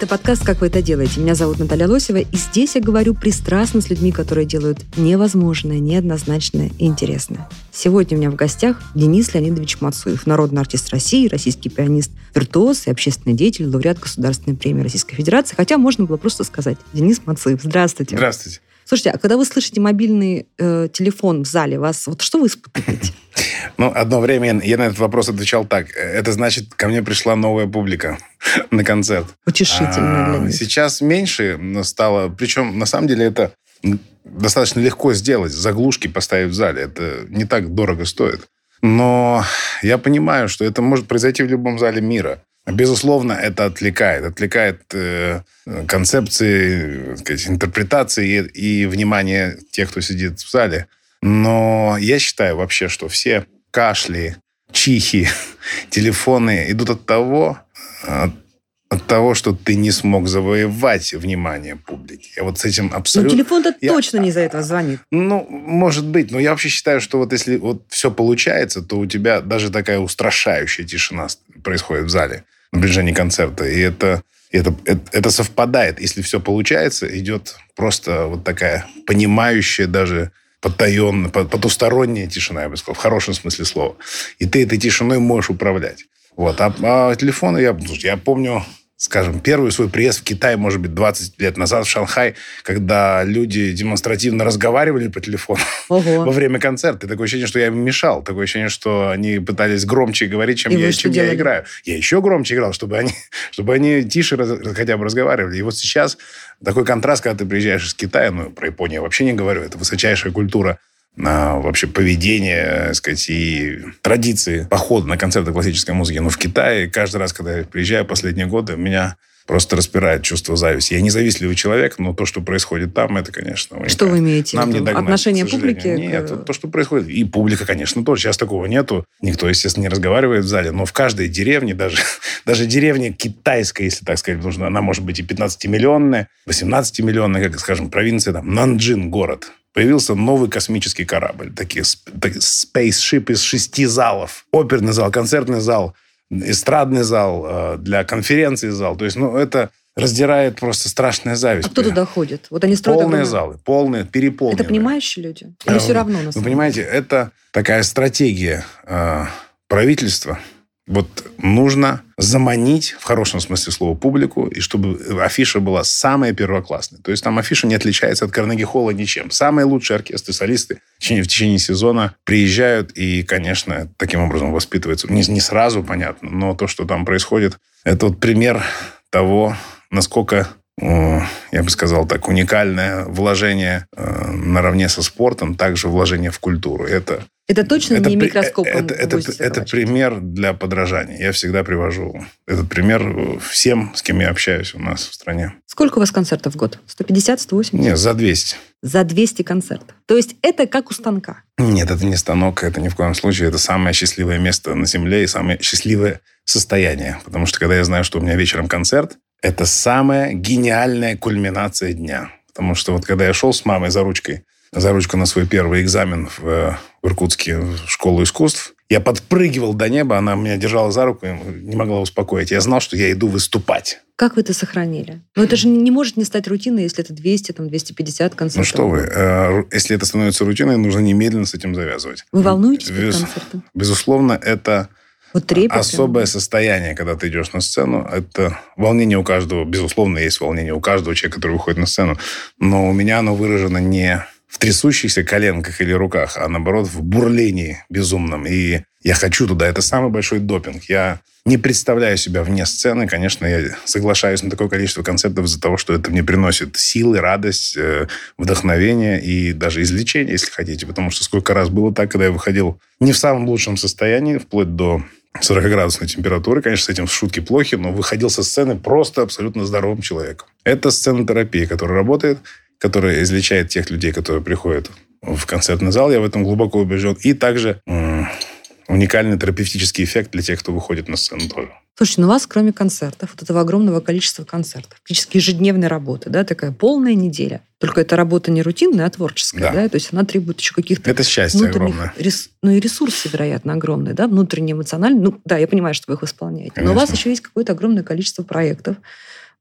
Это подкаст «Как вы это делаете?». Меня зовут Наталья Лосева, и здесь я говорю пристрастно с людьми, которые делают невозможное, неоднозначное и интересное. Сегодня у меня в гостях Денис Леонидович Мацуев, народный артист России, российский пианист, виртуоз и общественный деятель, лауреат Государственной премии Российской Федерации. Хотя можно было просто сказать Денис Мацуев. Здравствуйте. Здравствуйте. Слушайте, а когда вы слышите мобильный э, телефон в зале, вас вот что вы испытываете? Ну, одно время я на этот вопрос отвечал так. Это значит, ко мне пришла новая публика на концерт. Утешительно А, для них. Сейчас меньше стало. Причем, на самом деле, это достаточно легко сделать. Заглушки поставить в зале. Это не так дорого стоит. Но я понимаю, что это может произойти в любом зале мира. Безусловно, это отвлекает. Отвлекает э, концепции, сказать, интерпретации и, и внимание тех, кто сидит в зале. Но я считаю вообще, что все кашли, чихи, телефоны идут от того, от, от того, что ты не смог завоевать внимание публики. Я вот с этим Ну, абсолютно... телефон-то Я- точно не из-за этого звонит. Ну, может быть, но я вообще считаю, что вот если вот все получается, то у тебя даже такая устрашающая тишина происходит в зале на протяжении концерта. И это, это, это, это совпадает. Если все получается, идет просто вот такая понимающая даже потаенная, по- потусторонняя тишина, я бы сказал, в хорошем смысле слова. И ты этой тишиной можешь управлять. Вот. А, а телефоны, я, я помню, скажем, первый свой приезд в Китай, может быть, 20 лет назад в Шанхай, когда люди демонстративно разговаривали по телефону Ого. во время концерта. И такое ощущение, что я им мешал. Такое ощущение, что они пытались громче говорить, чем, И я, чем я делали? играю. Я еще громче играл, чтобы они, чтобы они тише раз- хотя бы разговаривали. И вот сейчас такой контраст, когда ты приезжаешь из Китая, ну, про Японию я вообще не говорю, это высочайшая культура на вообще поведение, так сказать, и традиции похода на концерты классической музыки. Но в Китае каждый раз, когда я приезжаю последние годы, меня просто распирает чувство зависти. Я независливый человек, но то, что происходит там, это, конечно... Что вы имеете в Нам не виду? догнать, Отношение к публики? к- Нет, то, что происходит. И публика, конечно, тоже. Сейчас такого нету. Никто, естественно, не разговаривает в зале. Но в каждой деревне, даже, даже деревня китайская, если так сказать, потому что она может быть и 15-миллионная, 18-миллионная, как, скажем, провинция, там, Нанджин город. Появился новый космический корабль. Такие сп- так- спейсшип из шести залов. Оперный зал, концертный зал, эстрадный зал, э, для конференций зал. То есть, ну, это раздирает просто страшная зависть. А кто туда ходит? Вот они строят Полные огромные- залы, полные, переполненные. Это понимающие люди? Или А, все равно на Вы самом понимаете, это такая стратегия э, правительства. Вот нужно заманить, в хорошем смысле слова, публику, и чтобы афиша была самая первоклассная. То есть там афиша не отличается от Карнеги Холла ничем. Самые лучшие оркестры, солисты в течение, в течение сезона приезжают и, конечно, таким образом воспитываются. Не, не сразу, понятно, но то, что там происходит, это вот пример того, насколько я бы сказал так, уникальное вложение э, наравне со спортом, также вложение в культуру. Это, Это точно не при- микроскопом это, это, это забивать? пример для подражания. Я всегда привожу этот пример э, всем, с кем я общаюсь у нас в стране. Сколько у вас концертов в год? 150, 180? Нет, за 200. За 200 концертов. То есть это как у станка. Нет, это не станок, это ни в коем случае. Это самое счастливое место на Земле и самое счастливое состояние. Потому что когда я знаю, что у меня вечером концерт, это самая гениальная кульминация дня. Потому что вот когда я шел с мамой за ручкой, за ручку на свой первый экзамен в, э, в Иркутске в школу искусств, я подпрыгивал до неба, она меня держала за руку и не могла успокоить. Я знал, что я иду выступать. Как вы это сохранили? Но это же не может не стать рутиной, если это 200, там, 250 концертов. Ну что вы, э, если это становится рутиной, нужно немедленно с этим завязывать. Вы волнуетесь Без- концертом? Безусловно, это Вот трепет. прям. особое состояние, когда ты идешь на сцену. Это волнение у каждого. Безусловно, есть волнение у каждого человека, который выходит на сцену. Но у меня оно выражено не в трясущихся коленках или руках, а наоборот в бурлении безумном. И я хочу туда. Это самый большой допинг. Я не представляю себя вне сцены. Конечно, я соглашаюсь на такое количество концертов из-за того, что это мне приносит силы, радость, э, вдохновение и даже излечение, если хотите. Потому что сколько раз было так, когда я выходил не в самом лучшем состоянии, вплоть до 40-градусной температуры. Конечно, с этим шутки плохи, но выходил со сцены просто абсолютно здоровым человеком. Это сценотерапия, которая работает, которая излечает тех людей, которые приходят в концертный зал. Я в этом глубоко убежден. И также уникальный терапевтический эффект для тех, кто выходит на сцену тоже. Слушайте, ну у вас, кроме концертов, вот этого огромного количества концертов, практически ежедневной работы, да, такая полная неделя. Только эта работа не рутинная, а творческая, да, Да. то есть она требует еще каких-то Это счастье огромное. рес- ну и ресурсы, вероятно, огромные, да, внутренние, эмоциональные. Ну, да, я понимаю, что вы их исполняете. Но у вас Конечно. еще есть какое-то огромное количество проектов,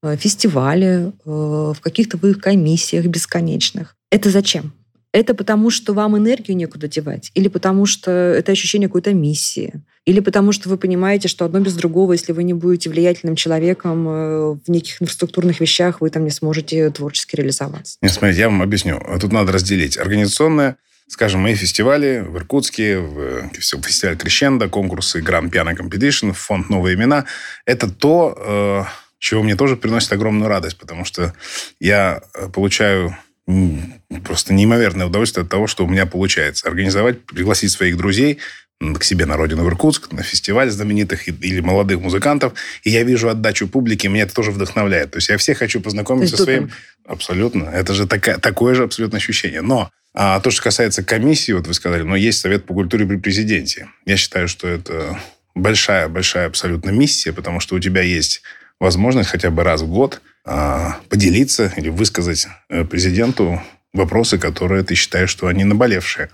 э, фестивали, э, в каких-то вы комиссиях бесконечных. Это зачем? Это потому, что вам энергию некуда девать? Или потому, что это ощущение какой-то миссии? Или потому, что вы понимаете, что одно без другого, если вы не будете влиятельным человеком э, в неких инфраструктурных вещах, вы там не сможете творчески реализоваться? Нет, смотрите, я вам объясню. Тут надо разделить. Организационное, скажем, мои фестивали в Иркутске, в э, фестиваль Крещенда, конкурсы Grand Piano Competition, фонд «Новые имена». Это то, э, чего мне тоже приносит огромную радость, потому что я получаю просто неимоверное удовольствие от того, что у меня получается. Организовать, пригласить своих друзей к себе на родину в Иркутск, на фестиваль знаменитых или молодых музыкантов, и я вижу отдачу публики, меня это тоже вдохновляет. То есть я всех хочу познакомить со своим... допинг. Абсолютно. Это же такая, такое же абсолютно ощущение. Но а, то, что касается комиссии, вот вы сказали, но есть Совет по культуре при президенте. Я считаю, что это большая-большая абсолютно миссия, потому что у тебя есть возможность хотя бы раз в год а, поделиться или высказать э, президенту вопросы, которые ты считаешь, что они наболевшие.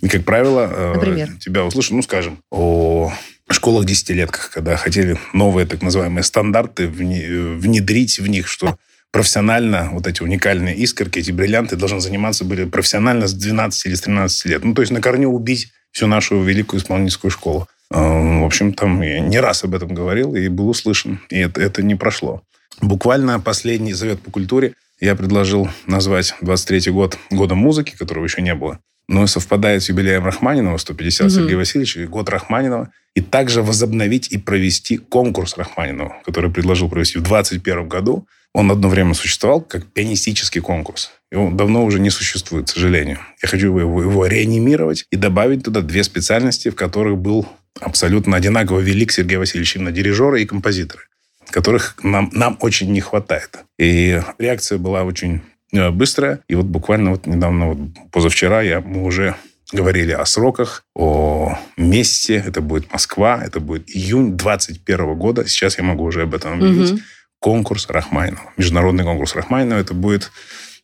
И, как правило, э, Например? тебя услышат, ну, скажем, о школах-десятилетках, когда хотели новые так называемые стандарты э, внедрить в них, что профессионально вот эти уникальные искорки, эти бриллианты должны заниматься были профессионально с 12 или с 13 лет. Ну, то есть на корню убить всю нашу великую исполнительскую школу. Э, В общем, там я не раз об этом говорил и был услышан. И это, это не прошло. Буквально последний совет по культуре я предложил назвать 23-й год годом музыки, которого еще не было. Но совпадает с юбилеем Рахманинова, 150 Мгм. Сергея Васильевича, и год Рахманинова. И также возобновить и провести конкурс Рахманинова, который предложил провести в 2021 году. Он одно время существовал как пианистический конкурс. И он давно уже не существует, к сожалению. Я хочу его, его реанимировать и добавить туда две специальности, в которых был абсолютно одинаково велик Сергей Васильевич, именно дирижеры и композиторы, которых нам, нам очень не хватает. И реакция была очень э, быстрая. И вот буквально вот недавно, вот позавчера, я, мы уже говорили о сроках, о месте. Это будет Москва, это будет июнь 2021 года. Сейчас я могу уже об этом объявить. Мгм. Конкурс Рахманинова. Международный конкурс Рахманинова. Это будет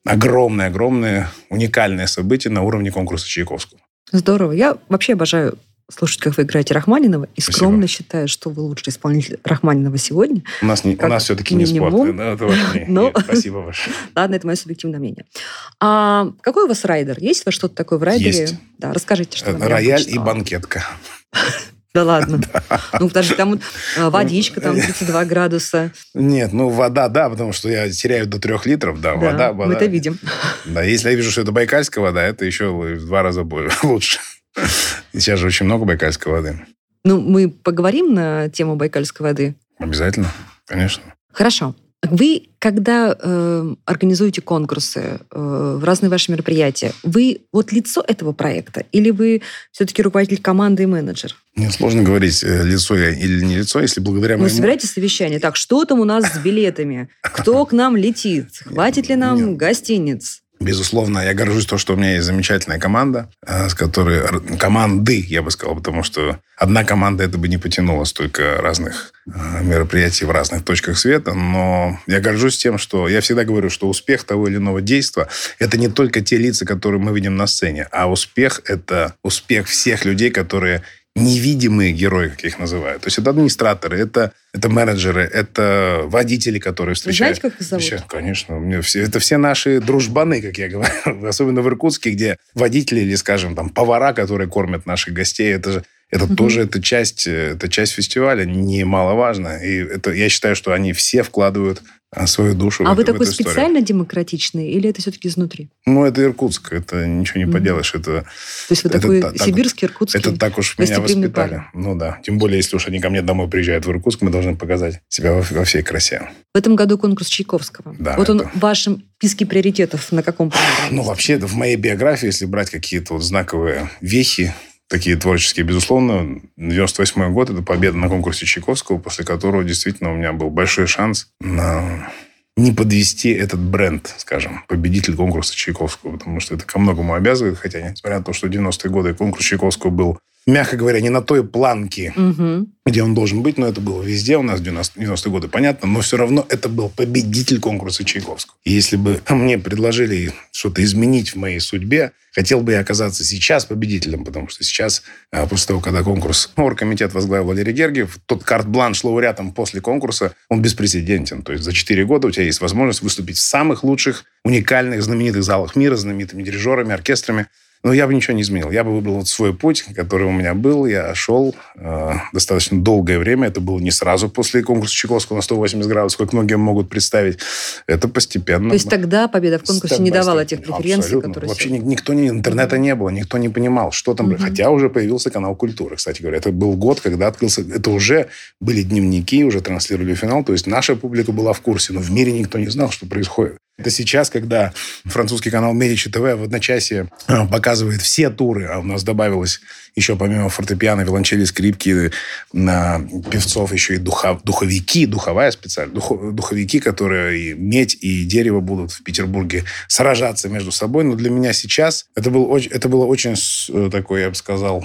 огромное-огромное уникальное событие на уровне конкурса Чайковского. Здорово. Я вообще обожаю слушать, как вы играете Рахманинова, и Спасибо. скромно считаю, что вы лучший исполнитель Рахманинова сегодня. У нас, не, у нас все-таки не минимум. спорт. Да. Но- Спасибо ваше. Ладно, это мое субъективное мнение. А какой у вас райдер? Есть у вас что-то такое в райдере? Есть. Да, расскажите, что я Рояль и банкетка. Да ладно. Ну, подожди, там э, водичка, там 32 градуса. Нет, ну вода, да, потому что я теряю до трех литров, да, вода, Да, вода. мы это видим. Да, если я вижу, что это байкальская вода, это еще в два раза более лучше. Сейчас же очень много байкальской воды. Ну, мы поговорим на тему Байкальской воды. Обязательно, конечно. Хорошо. Вы, когда э, организуете конкурсы, э, разные ваши мероприятия, вы вот лицо этого проекта или вы все-таки руководитель команды и менеджер? Мне сложно говорить, э, лицо я или не лицо, если благодаря Вы моему... собираете совещание? Так, что там у нас с билетами? Кто к нам летит? Хватит ли нам гостиниц? Безусловно, я горжусь то, что у меня есть замечательная команда, э, с которой... Команды, я бы сказал, потому что одна команда это бы не потянула столько разных э, мероприятий в разных точках света, но я горжусь тем, что... Я всегда говорю, что успех того или иного действия – это не только те лица, которые мы видим на сцене, а успех – это успех всех людей, которые невидимые герои, как их называю. То есть это администраторы, это, это менеджеры, это водители, которые Вы встречают. знаете, как их зовут? Вообще, конечно. меня все, это все наши дружбаны, как я говорю. Особенно в Иркутске, где водители или, скажем, там, повара, которые кормят наших гостей, это же это Мгм. тоже это часть, э, это часть фестиваля, немаловажно. И это, я считаю, что они все вкладывают а, свою душу А в, вы в такой историю. специально демократичный или это все-таки изнутри? Ну, это Иркутск, это ничего не Мгм. поделаешь. Это, То есть вы Это такой та- так- сибирский, иркутский? это так уж меня воспитали. парень. Ну да. Тем более, если уж они ко мне домой приезжают в Иркутск, мы должны показать себя во, во всей красе. В этом году конкурс Чайковского. Да, вот он это- в вашем списке приоритетов на каком? Ну, вообще, в моей биографии, если брать какие-то вот знаковые вехи, такие творческие, безусловно, 98 год – это победа на конкурсе Чайковского, после которого действительно у меня был большой шанс на не подвести этот бренд, скажем, победитель конкурса Чайковского, потому что это ко многому обязывает, хотя, несмотря на то, что в 90-е годы конкурс Чайковского был мягко говоря, не на той планке, Мгм. где он должен быть, но это было везде у нас в 90 90-е годы, понятно, но все равно это был победитель конкурса Чайковского. И если бы мне предложили что-то изменить в моей судьбе, хотел бы я оказаться сейчас победителем, потому что сейчас, а, после того, когда конкурс оргкомитет возглавил Валерий Гергиев, тот карт-бланш лауреатом после конкурса, он беспрецедентен. То есть за 4 года у тебя есть возможность выступить в самых лучших, уникальных, знаменитых залах мира, знаменитыми дирижерами, оркестрами. Но я бы ничего не изменил. Я бы выбрал вот свой путь, который у меня был. Я шел э, достаточно долгое время. Это было не сразу после конкурса Чайковского на 180 градусов, как многие могут представить. Это постепенно. То есть тогда победа в конкурсе Степ не давала тех преференций, Абсолютно. которые Вообще сегодня. ни- никто не... Интернета не было, никто не понимал, что там... Мгм. Хотя уже появился канал культуры, кстати говоря. Это был год, когда открылся... Это уже были дневники, уже транслировали финал. То есть наша публика была в курсе, но в мире никто не знал, что происходит. Это сейчас, когда французский канал Медичи ТВ в одночасье э, показывает все туры, а у нас добавилось еще помимо фортепиано, виолончели, скрипки, на певцов еще и духа- духовики, духовая специально, духо- духовики, которые и медь, и дерево будут в Петербурге сражаться между собой. Но для меня сейчас это, был, это было очень э, такое, я бы сказал,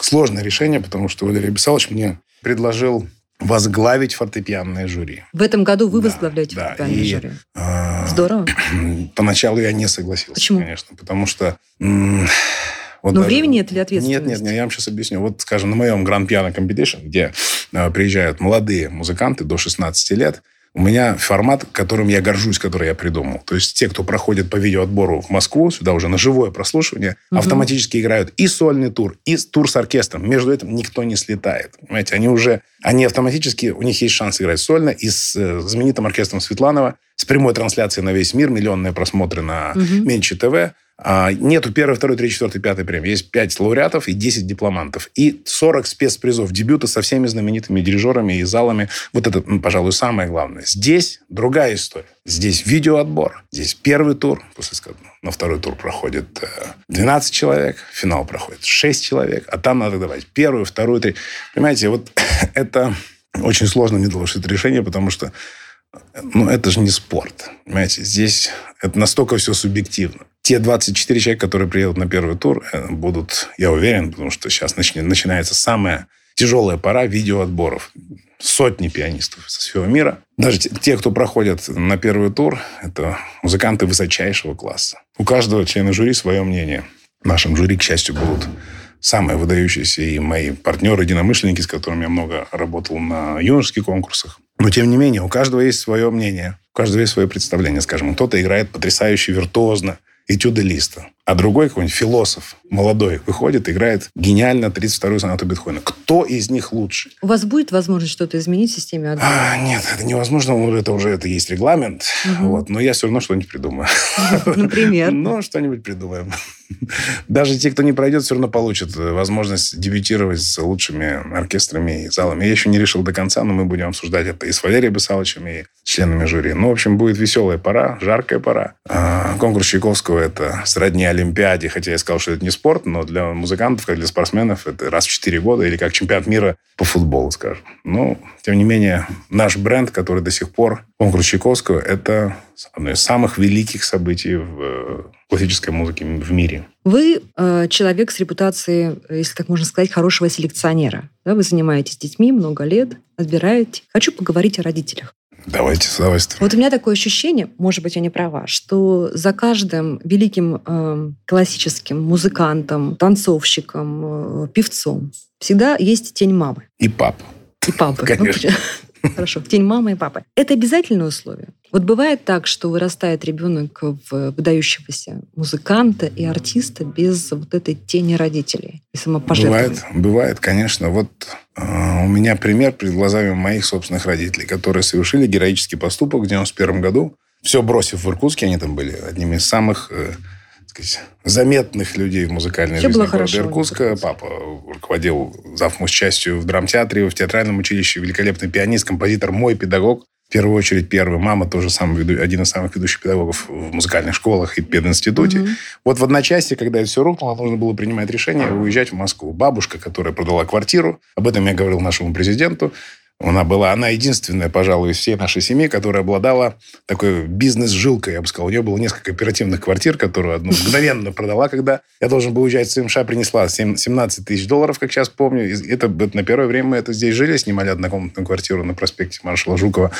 сложное решение, потому что Валерий Бесалович мне предложил возглавить фортепианное жюри. В этом году вы Да, возглавляете да, фортепианное и- жюри. А, Здорово. Поначалу я не согласился, Почему? конечно, потому что... вот Но даже- времени это Нет, ответственность? нет, нет, я вам сейчас объясню. Вот, скажем, на моем Grand Piano Competition, где э, приезжают молодые музыканты до 16 лет, у меня формат, которым я горжусь, который я придумал. То есть те, кто проходит по видеоотбору в Москву, сюда уже на живое прослушивание, Мгм. автоматически играют и сольный тур, и тур с оркестром. Между этим никто не слетает. Понимаете, они уже, они автоматически, у них есть шанс играть сольно и с э, знаменитым оркестром Светланова, с прямой трансляцией на весь мир, миллионные просмотры на Мгм. Менчи ТВ. А, нету первой, второй, третьей, четвертой, пятой премии. Есть пять лауреатов и 10 дипломантов. И 40 спецпризов дебюта со всеми знаменитыми дирижерами и залами. Вот это, м, пожалуй, самое главное. Здесь другая история. Здесь видеоотбор. Здесь первый тур. После, ска- на второй тур проходит э, 12 человек. Финал проходит 6 человек. А там надо давать первую, вторую, третью. Понимаете, вот это очень сложно мне было это решение, потому что ну, это же не спорт. Понимаете, здесь это настолько все субъективно. Те 24 человека, которые приедут на первый тур, э, будут, я уверен, потому что сейчас начинается самая тяжелая пора видеоотборов. Сотни пианистов со всего мира. Даже те, кто проходят на первый тур, это музыканты высочайшего класса. У каждого члена жюри свое мнение. В нашем жюри, к счастью, будут самые выдающиеся и мои партнеры, единомышленники, с которыми я много работал на юношеских конкурсах. Но, тем не менее, у каждого есть свое мнение, у каждого есть свое представление, скажем. Кто-то играет потрясающе виртуозно, этюды листа. А другой какой-нибудь философ молодой выходит, играет гениально 32-ю сонату Бетховена. Кто из них лучше? У вас будет возможность что-то изменить в системе отбора? А, нет, это невозможно, ну, это уже это есть регламент. Мгм. Вот, но я все равно что-нибудь придумаю. Например? Ну, что-нибудь придумаем. Даже те, кто не пройдет, все равно получат э, возможность дебютировать с лучшими оркестрами и залами. Я еще не решил до конца, но мы будем обсуждать это и с Валерием Бесаловичем, и членами жюри. Ну, в общем, будет веселая пора, жаркая пора. А, Конкурс Чайковского – это сродни Олимпиаде, хотя я сказал, что это не спорт, но для музыкантов, как для спортсменов, это раз в 4 года или как чемпионат мира по футболу, скажем. Но, тем не менее, наш бренд, который до сих пор, конкурс Чайковского, это одно из самых великих событий в э, классической музыке в мире. Вы э, человек с репутацией, э, если так можно сказать, хорошего селекционера. Да, вы занимаетесь детьми много лет, отбираете. Хочу поговорить о родителях. Давайте с удовольствием. Вот у меня такое ощущение, может быть, я не права, что за каждым великим э, классическим музыкантом, танцовщиком, э, певцом всегда есть тень мамы И папа. и папы. Конечно. Ну, Хорошо, тень мамы и папы. Это обязательное условие. Вот бывает так, что вырастает ребенок в выдающегося музыканта и артиста без вот этой тени родителей и самопожертвования. Бывает, бывает, конечно. Вот э, у меня пример перед глазами моих собственных родителей, которые совершили героический поступок в 91 году. Все бросив в Иркутске, они там были одними из самых э, сказать, заметных людей в музыкальной Всё жизни города Иркутска. Папа руководил завмусчастью в драмтеатре, в театральном училище, великолепный пианист, композитор, мой педагог. В первую очередь первый. Мама тоже самый, веду- один из самых ведущих педагогов в музыкальных школах и пединституте. Мгм. Вот в одночасье, когда это все рухнуло, нужно было принимать решение уезжать в Москву. Бабушка, которая продала квартиру, об этом я говорил нашему президенту, Она была, она единственная, пожалуй, из всей нашей семьи, которая обладала такой бизнес-жилкой, я бы сказал. У нее было несколько оперативных квартир, которую одну мгновенно продала, когда я должен был уезжать в США, принесла 17 тысяч долларов, как сейчас помню. И это на первое время мы это здесь жили, снимали однокомнатную квартиру на проспекте маршала Жукова.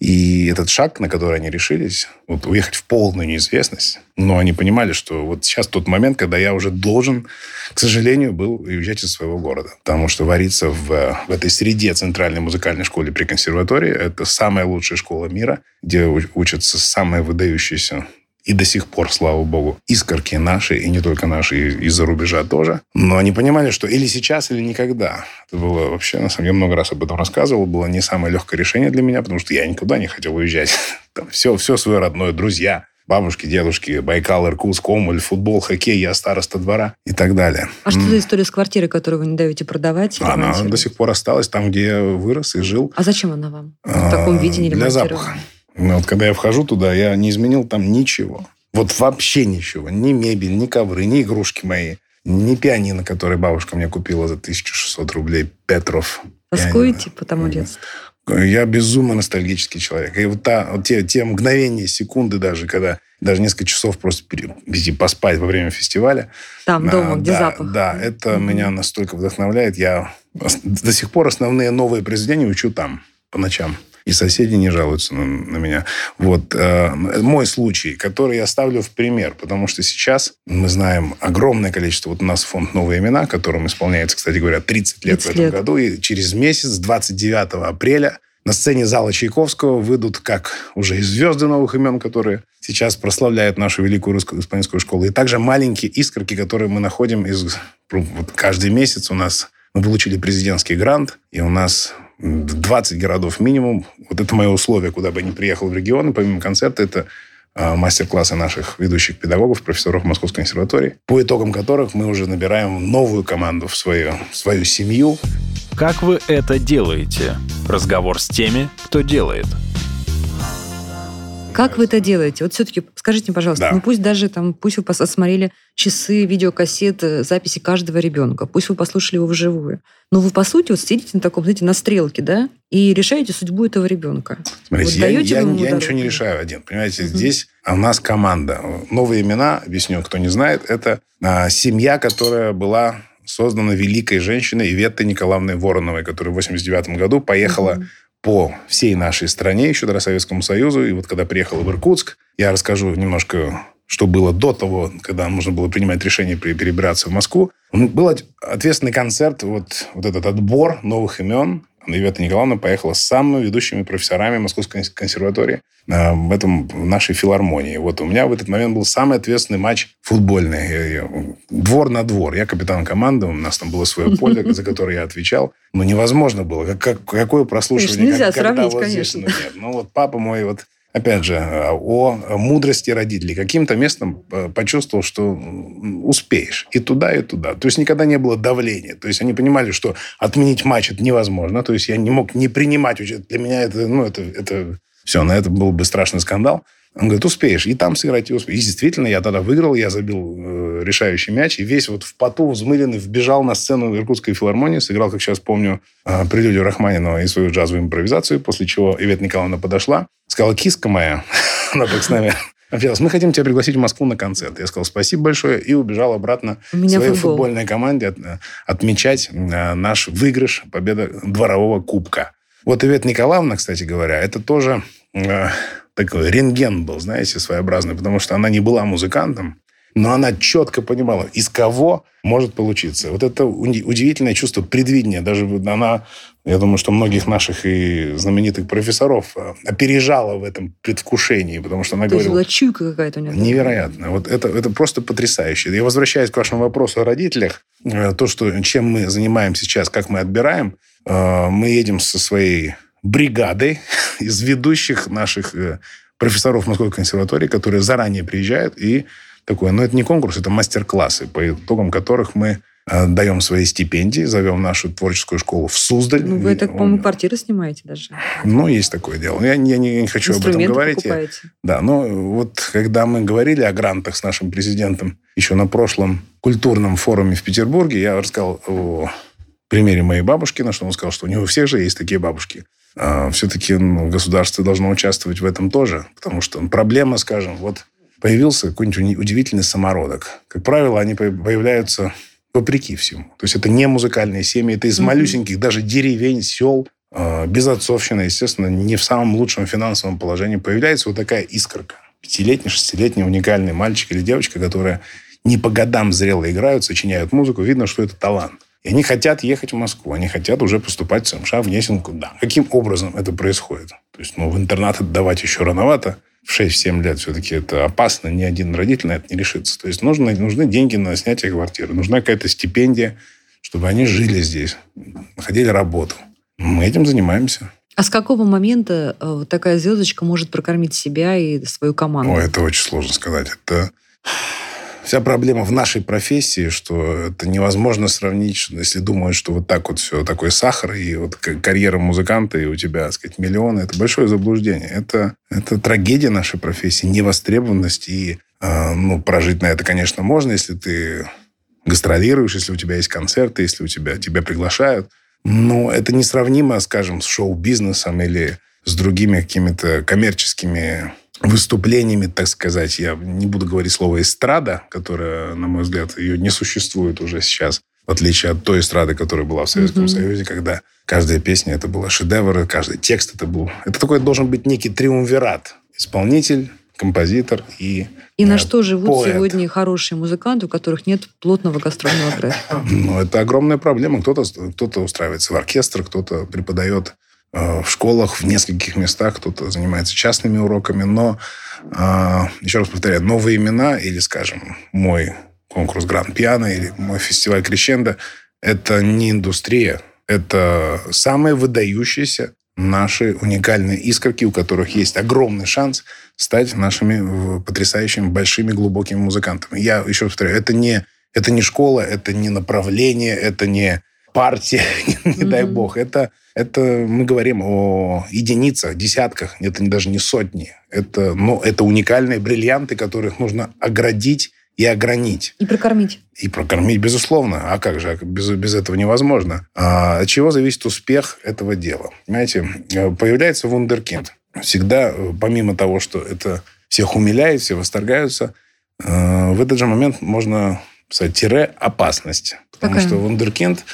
И этот шаг, на который они решились, вот уехать в полную неизвестность, но они понимали, что вот сейчас тот момент, когда я уже должен, к сожалению, был уезжать из своего города. Потому что вариться в, в этой среде центральной музыкальной школе при консерватории. Это самая лучшая школа мира, где учатся самые выдающиеся и до сих пор, слава богу, искорки наши, и не только наши, из-за рубежа тоже. Но они понимали, что или сейчас, или никогда. Это было вообще, на самом деле, много раз об этом рассказывал, было не самое легкое решение для меня, потому что я никуда не хотел уезжать. Там все, все свое родное, друзья, бабушки, дедушки, Байкал, Иркутск, Омуль, футбол, хоккей, я староста двора и так далее. А что за история с квартирой, которую вы не даете продавать? Она до сих пор осталась там, где я вырос и жил. А зачем она вам? В таком виде не Для запаха. Ну, вот когда я вхожу туда, я не изменил там ничего. Вот вообще ничего. Ни мебель, ни ковры, ни игрушки мои. Ни пианино, которое бабушка мне купила за 1600 рублей. Петров. Тоскуете по тому детству? Я безумно ностальгический человек. И вот, та, вот те, те мгновения, секунды даже, когда даже несколько часов просто перейти поспать во время фестиваля. Там, дома, а, где да, запах. Да, это mm-hmm. меня настолько вдохновляет. Я до сих пор основные новые произведения учу там по ночам и соседи не жалуются на, на меня. Вот. Э, мой случай, который я ставлю в пример, потому что сейчас мы знаем огромное количество, вот у нас фонд «Новые имена», которым исполняется, кстати говоря, 30 лет 30 в этом лет. году, и через месяц, 29 апреля, на сцене зала Чайковского выйдут как уже и звезды новых имен, которые сейчас прославляют нашу великую русскую испанскую школу, и также маленькие искорки, которые мы находим из... Вот каждый месяц у нас мы получили президентский грант, и у нас 20 городов минимум. Вот это мое условие, куда бы я ни приехал в регион, помимо концерта, это а, мастер-классы наших ведущих педагогов, профессоров Московской консерватории, по итогам которых мы уже набираем новую команду в свою, в свою семью. Как вы это делаете? Разговор с теми, кто делает – как вы это делаете? Вот все-таки скажите, пожалуйста, да. ну пусть даже там, пусть вы посмотрели часы, видеокассеты, записи каждого ребенка, пусть вы послушали его вживую. Но вы, по сути, вот сидите на таком, знаете, на стрелке, да, и решаете судьбу этого ребенка. Смотрите, вот я, я, я ничего не решаю один. Понимаете, угу. здесь у нас команда. Новые имена, объясню, кто не знает, это а, семья, которая была создана великой женщиной Иветтой Николаевной Вороновой, которая в 89 году поехала угу по всей нашей стране, еще до Советскому Союзу. И вот когда приехал в Иркутск, я расскажу немножко, что было до того, когда нужно было принимать решение перебираться в Москву. Был ответственный концерт, вот, вот этот отбор новых имен. Ивета Николаевна поехала с самыми ведущими профессорами Московской консерватории э, в этом в нашей филармонии. Вот у меня в этот момент был самый ответственный матч футбольный. Двор на двор. Я капитан команды, у нас там было свое поле, за которое я отвечал. Но невозможно было. Как, какое прослушивание? Конечно, нельзя как, сравнить, вот конечно. Здесь, ну, нет. ну вот папа мой вот опять же, о мудрости родителей. Каким-то местом э, почувствовал, что успеешь и туда, и туда. То есть никогда не было давления. То есть они понимали, что отменить матч это невозможно. То есть я не мог не принимать. Для меня это, ну, это, это все, на это был бы страшный скандал. Он говорит, успеешь. И там сыграть, и успеешь. И действительно, я тогда выиграл, я забил э, решающий мяч, и весь вот в поту взмыленный вбежал на сцену Иркутской филармонии, сыграл, как сейчас помню, э, прелюдию Рахманинова и свою джазовую импровизацию, после чего Ивет Николаевна подошла, сказала, киска моя, она так с нами общалась, мы хотим тебя пригласить в Москву на концерт. Я сказал, спасибо большое, и убежал обратно в своей футбол. футбольной команде от, э, отмечать э, наш выигрыш, победа дворового кубка. Вот Ивет Николаевна, кстати говоря, это тоже э, такой рентген был, знаете, своеобразный, потому что она не была музыкантом, но она четко понимала, из кого может получиться. Вот это удивительное чувство предвидения. Даже она, я думаю, что многих наших и знаменитых профессоров э, опережала в этом предвкушении, потому что она То говорила... То есть чуйка какая-то у нее. Невероятно. Вот это, это просто потрясающе. Я возвращаюсь к вашему вопросу о родителях. Э, то, что, чем мы занимаемся сейчас, как мы отбираем, э, мы едем со своей бригадой из ведущих наших э, профессоров Московской консерватории, которые заранее приезжают и такое. Но это не конкурс, это мастер-классы, по итогам которых мы э, даем свои стипендии, зовем нашу творческую школу в Суздаль. Ну, вы, так, по-моему, квартиры снимаете даже. Ну, есть такое дело. Я, я, не, я не хочу об этом говорить. Покупаете. Да, но вот когда мы говорили о грантах с нашим президентом еще на прошлом культурном форуме в Петербурге, я рассказал о примере моей бабушки, на что он сказал, что у него у всех же есть такие бабушки. А все-таки ну, государство должно участвовать в этом тоже, потому что проблема, скажем, вот появился какой-нибудь удивительный самородок. Как правило, они появляются вопреки всему. То есть это не музыкальные семьи, это из mm-hmm. малюсеньких даже деревень, сел, а, без отцовщины, естественно, не в самом лучшем финансовом положении. Появляется вот такая искорка. Пятилетний, шестилетний уникальный мальчик или девочка, которая не по годам зрело играют, сочиняют музыку, видно, что это талант. И они хотят ехать в Москву, они хотят уже поступать в СМШ, в Гнесинку. Да. Каким образом это происходит? То есть, ну, в интернат отдавать еще рановато. В 6-7 лет все-таки это опасно. Ни один родитель на это не решится. То есть, нужно, нужны деньги на снятие квартиры. Нужна какая-то стипендия, чтобы они жили здесь, находили работу. Мы этим занимаемся. А с какого момента э, такая звездочка может прокормить себя и свою команду? О, это очень сложно сказать. Это Вся проблема в нашей профессии, что это невозможно сравнить, если думают, что вот так вот все, такой сахар, и вот карьера музыканта, и у тебя, так сказать, миллионы, это большое заблуждение. Это, это трагедия нашей профессии, невостребованность, и э, ну, прожить на это, конечно, можно, если ты гастролируешь, если у тебя есть концерты, если у тебя, тебя приглашают. Но это несравнимо, скажем, с шоу-бизнесом или с другими какими-то коммерческими выступлениями, так сказать, я не буду говорить слово «эстрада», которая, на мой взгляд, ее не существует уже сейчас, в отличие от той эстрады, которая была в Советском mm-hmm. Союзе, когда каждая песня это была шедевр, каждый текст это был... Это такой должен быть некий триумвират. Исполнитель, композитор и И э, на что живут поэт. сегодня хорошие музыканты, у которых нет плотного гастрольного графика? Ну, это огромная проблема. Кто-то кто устраивается в оркестр, кто-то преподает в школах, в нескольких местах, кто-то занимается частными уроками, но, э, еще раз повторяю, новые имена или, скажем, мой конкурс Гранд Пиано или мой фестиваль Крещенда – это не индустрия, это самые выдающиеся наши уникальные искорки, у которых есть огромный шанс стать нашими потрясающими, большими, глубокими музыкантами. Я еще повторяю, это не, это не школа, это не направление, это не партия, не mm-hmm. дай бог. Это, это мы говорим о единицах, десятках, это даже не сотни. Это, ну, это уникальные бриллианты, которых нужно оградить и огранить. И прокормить. И прокормить, безусловно. А как же? Без, без этого невозможно. А, от чего зависит успех этого дела? Понимаете, э, появляется вундеркинд. Всегда, э, помимо того, что это всех умиляет, все восторгаются, э, в этот же момент можно тире опасность. Потому Какая? что вундеркинд,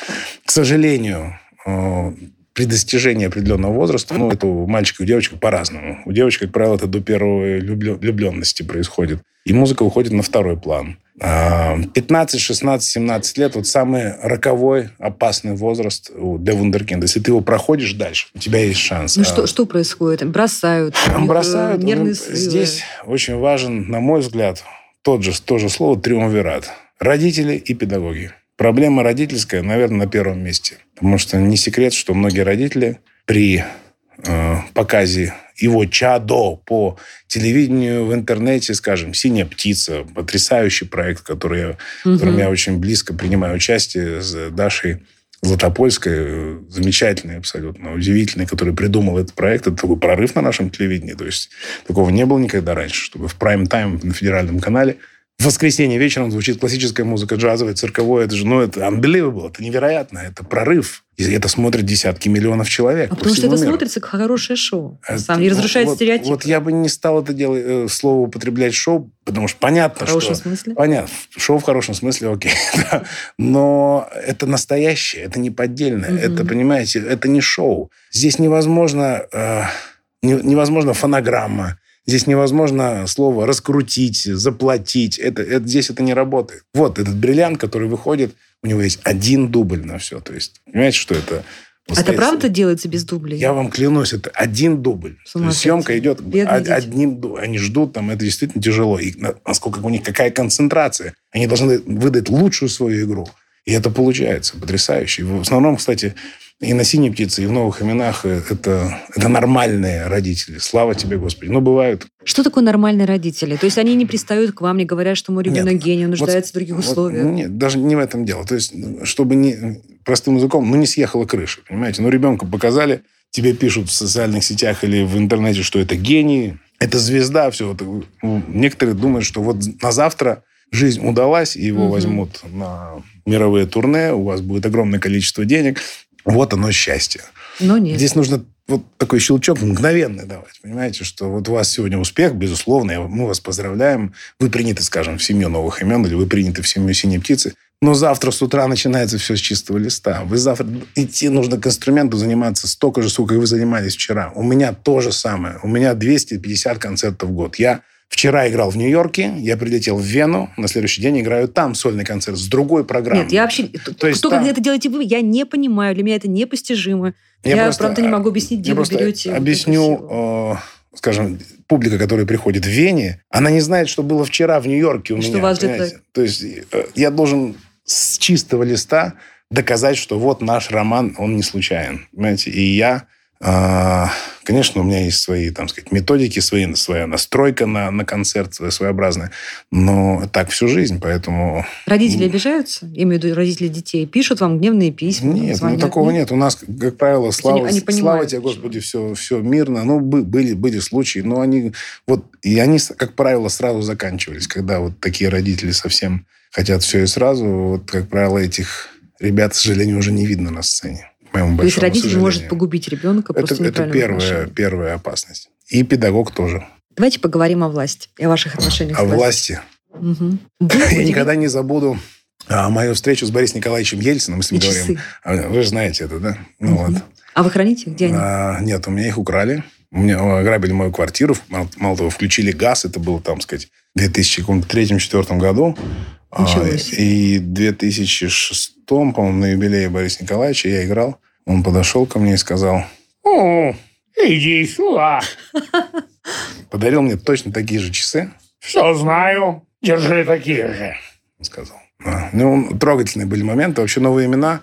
к сожалению, э, при достижении определенного возраста, ну, это у мальчика и у девочек по-разному. У девочек, как правило, это до первой влюбленности происходит. И музыка уходит на второй план. 15, 16, 17 лет – вот самый роковой, опасный возраст для вундеркинда. Если ты его проходишь дальше, у тебя есть шанс. Ну, а... что, что происходит? Бросают? Бросают. Нервные ну, Здесь очень важен, на мой взгляд, тот же, то же слово «триумвират». Родители и педагоги. Проблема родительская, наверное, на первом месте. Потому что не секрет, что многие родители при э, показе его чадо по телевидению, в интернете, скажем, «Синяя птица», потрясающий проект, который я, угу. в котором я очень близко принимаю участие с Дашей Златопольской, замечательный абсолютно, удивительный, который придумал этот проект. Это такой прорыв на нашем телевидении. То есть такого не было никогда раньше, чтобы в прайм-тайм на федеральном канале – в воскресенье вечером звучит классическая музыка, джазовая, цирковое. Это же, ну, это unbelievable, это невероятно, это прорыв. И это смотрят десятки миллионов человек. А потому что это миру. смотрится как хорошее шоу. Это, сам не разрушает вот, стереотипы. Вот я бы не стал это делать, э, слово употреблять шоу, потому что понятно, в хорошем что... смысле? Понятно. Шоу в хорошем смысле, окей. да. Но это настоящее, это не поддельное. Угу. Это, понимаете, это не шоу. Здесь невозможно... Э, невозможно фонограмма, Здесь невозможно слово раскрутить, заплатить. Это, это, здесь это не работает. Вот этот бриллиант, который выходит, у него есть один дубль на все. То есть, понимаете, что это? Это правда делается без дублей? Я вам клянусь, это один дубль. Съемка идет Бедные одним дублем. Они ждут, там это действительно тяжело. И насколько у них какая концентрация. Они должны выдать лучшую свою игру. И это получается потрясающе. В основном, кстати, и на «Синей птице», и в «Новых именах» это, это нормальные родители. Слава тебе, Господи. Но бывают. Что такое нормальные родители? То есть они не пристают к вам, не говорят, что мой ребенок нет, гений, он нуждается вот, в других вот, условиях? Нет, даже не в этом дело. То есть, чтобы не простым языком, ну, не съехала крыша, понимаете? Ну, ребенка показали, тебе пишут в социальных сетях или в интернете, что это гений, это звезда, все. Вот, ну, некоторые думают, что вот на завтра жизнь удалась, и его Мгм. возьмут на мировые турне, у вас будет огромное количество денег. Вот оно счастье. Но нет. Здесь нужно вот такой щелчок мгновенный давать. Понимаете, что вот у вас сегодня успех, безусловно, мы вас поздравляем. Вы приняты, скажем, в семью новых имен, или вы приняты в семью синей птицы. Но завтра с утра начинается все с чистого листа. Вы завтра идти нужно к инструменту заниматься столько же, сколько вы занимались вчера. У меня то же самое. У меня 250 концертов в год. Я вчера играл в Нью-Йорке, я прилетел в Вену, на следующий день играю там сольный концерт с другой программой. Нет, я вообще... То есть кто, там- это делаете вы, я не понимаю. Для меня это непостижимо. Я, просто, правда, не могу объяснить, где я вы берете... объясню, э, скажем, публика, которая приходит в Вене, она не знает, что было вчера в Нью-Йорке у И что меня. вас ждет понимаете? То есть э, я должен с чистого листа доказать, что вот наш роман, он не случайен. Понимаете? И я, конечно, у меня есть свои, там сказать, методики, свои, своя настройка на, на концерт своеобразная, но так всю жизнь, поэтому... Родители обижаются? Я имею в виду родители детей. Пишут вам гневные письма? Нет, звонят? ну такого нет. У нас, как правило, слава, они слава понимают, тебе, что- Господи, все, все мирно. Ну, бы- были, были случаи, но они вот и они, как правило, сразу заканчивались, когда вот такие родители совсем хотят все и сразу. Вот, как правило, этих ребят, к сожалению, уже не видно на сцене. Моему То есть родитель может сожалению. погубить ребенка Это, просто это первая, первая опасность. И педагог тоже. Давайте поговорим о власти и о ваших отношениях О с властью. власти. Вы Я удивили- никогда не забуду а, мою встречу с Борисом Николаевичем Ельциным. Мы с ним И говорим. часы. Вы же знаете это, да? Ну Мгм. вот. А вы храните? Где они? А, нет, у меня их украли. У меня ограбили мою квартиру. Мало, мало того, включили газ. Это было, там сказать, в 2003-2004 году. А, себе. и в 2006, по-моему, на юбилее Бориса Николаевича я играл. Он подошел ко мне и сказал, «О, иди сюда». Подарил мне точно такие же часы. Все знаю. Держи такие же. он сказал. Да. Ну, трогательные были моменты. Вообще новые имена,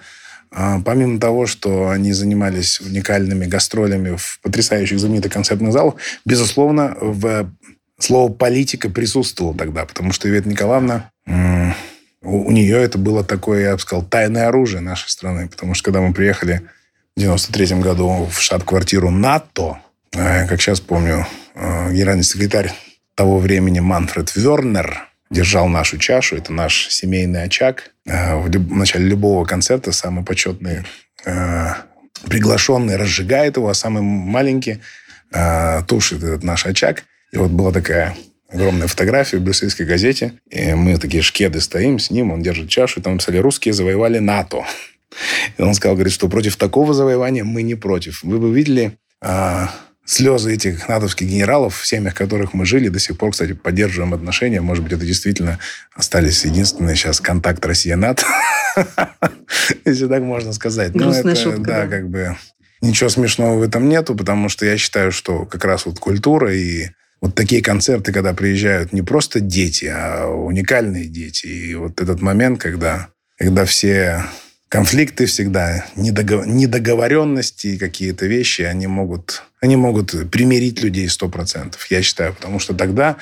помимо того, что они занимались уникальными гастролями в потрясающих знаменитых концертных залах, безусловно, в слово «политика» присутствовало тогда, потому что Ивета Николаевна, у нее это было такое, я бы сказал, тайное оружие нашей страны, потому что когда мы приехали в 93 году в штаб-квартиру НАТО, э, как сейчас помню, э, генеральный секретарь того времени Манфред Вернер держал нашу чашу. Это наш семейный очаг. Э, В, начале любого концерта самый почетный э, приглашенный разжигает его, а самый маленький э, тушит этот наш очаг. И вот была такая огромная фотография в брюссельской газете. И мы такие шкеды стоим с ним, он держит чашу, и там написали «Русские завоевали НАТО». И он сказал, говорит, что против такого завоевания мы не против. Вы бы видели а, слезы этих натовских генералов, в семьях которых мы жили, до сих пор, кстати, поддерживаем отношения. Может быть, это действительно остались единственный сейчас контакт Россия-НАТО, если так можно сказать. Ну, Грустная шутка, да. как бы ничего смешного в этом нету, потому что я считаю, что как раз вот культура и вот такие концерты, когда приезжают не просто дети, а уникальные дети. И вот этот момент, когда, когда все конфликты всегда, недого- недоговоренности, какие-то вещи, они могут, они могут примирить людей сто процентов, я считаю. Потому что тогда,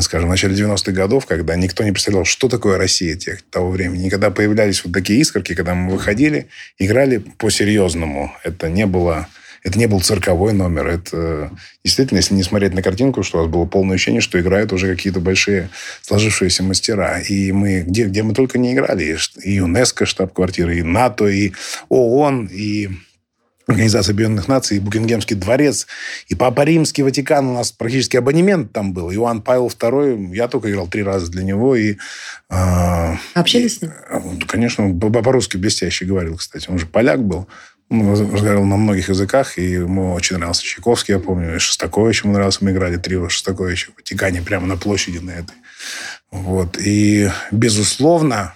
скажем, в начале 90-х годов, когда никто не представлял, что такое Россия тех, того времени, и когда появлялись вот такие искорки, когда мы выходили, играли по-серьезному. Это не было... Это не был цирковой номер. Это действительно, если не смотреть на картинку, что у вас было полное ощущение, что играют уже какие-то большие сложившиеся мастера. И мы, где, где мы только не играли, и ЮНЕСКО штаб-квартира, и НАТО, и ООН, и Организация Объединенных Наций, и Букингемский дворец, и Папа Римский, Ватикан. У нас практически абонемент там был. Иоанн Павел II, я только играл три раза для него. И, а, Общались с ним? а, ну, Конечно, он по- по-русски блестяще говорил, кстати. Он же поляк был. Он раз- разговаривал на многих языках, и ему очень нравился Чайковский, я помню, и Шостакович ему нравился. Мы играли трио Шостаковича в Ватикане, прямо на площади на этой. Вот. И, безусловно,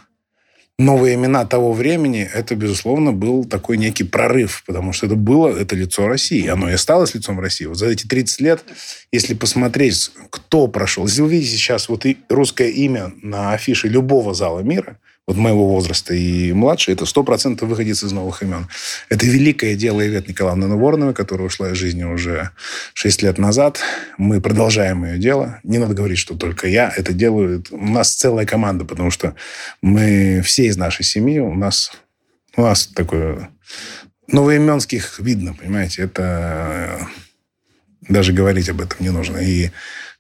новые имена того времени, это, безусловно, был такой некий прорыв, потому что это было, это лицо России. Оно и осталось лицом России. Вот за эти 30 лет, если посмотреть, кто прошел, если вы видите сейчас вот русское имя на афише любого зала мира, вот моего возраста и младше, это 100% выходец из новых имен. Это великое дело Ивет Николаевны Навороновой, которая ушла из жизни уже 6 лет назад. Мы продолжаем ее дело. Не надо говорить, что только я это делаю. У нас целая команда, потому что мы все из нашей семьи, у нас, у нас такое... Новоименских видно, понимаете, это даже говорить об этом не нужно. И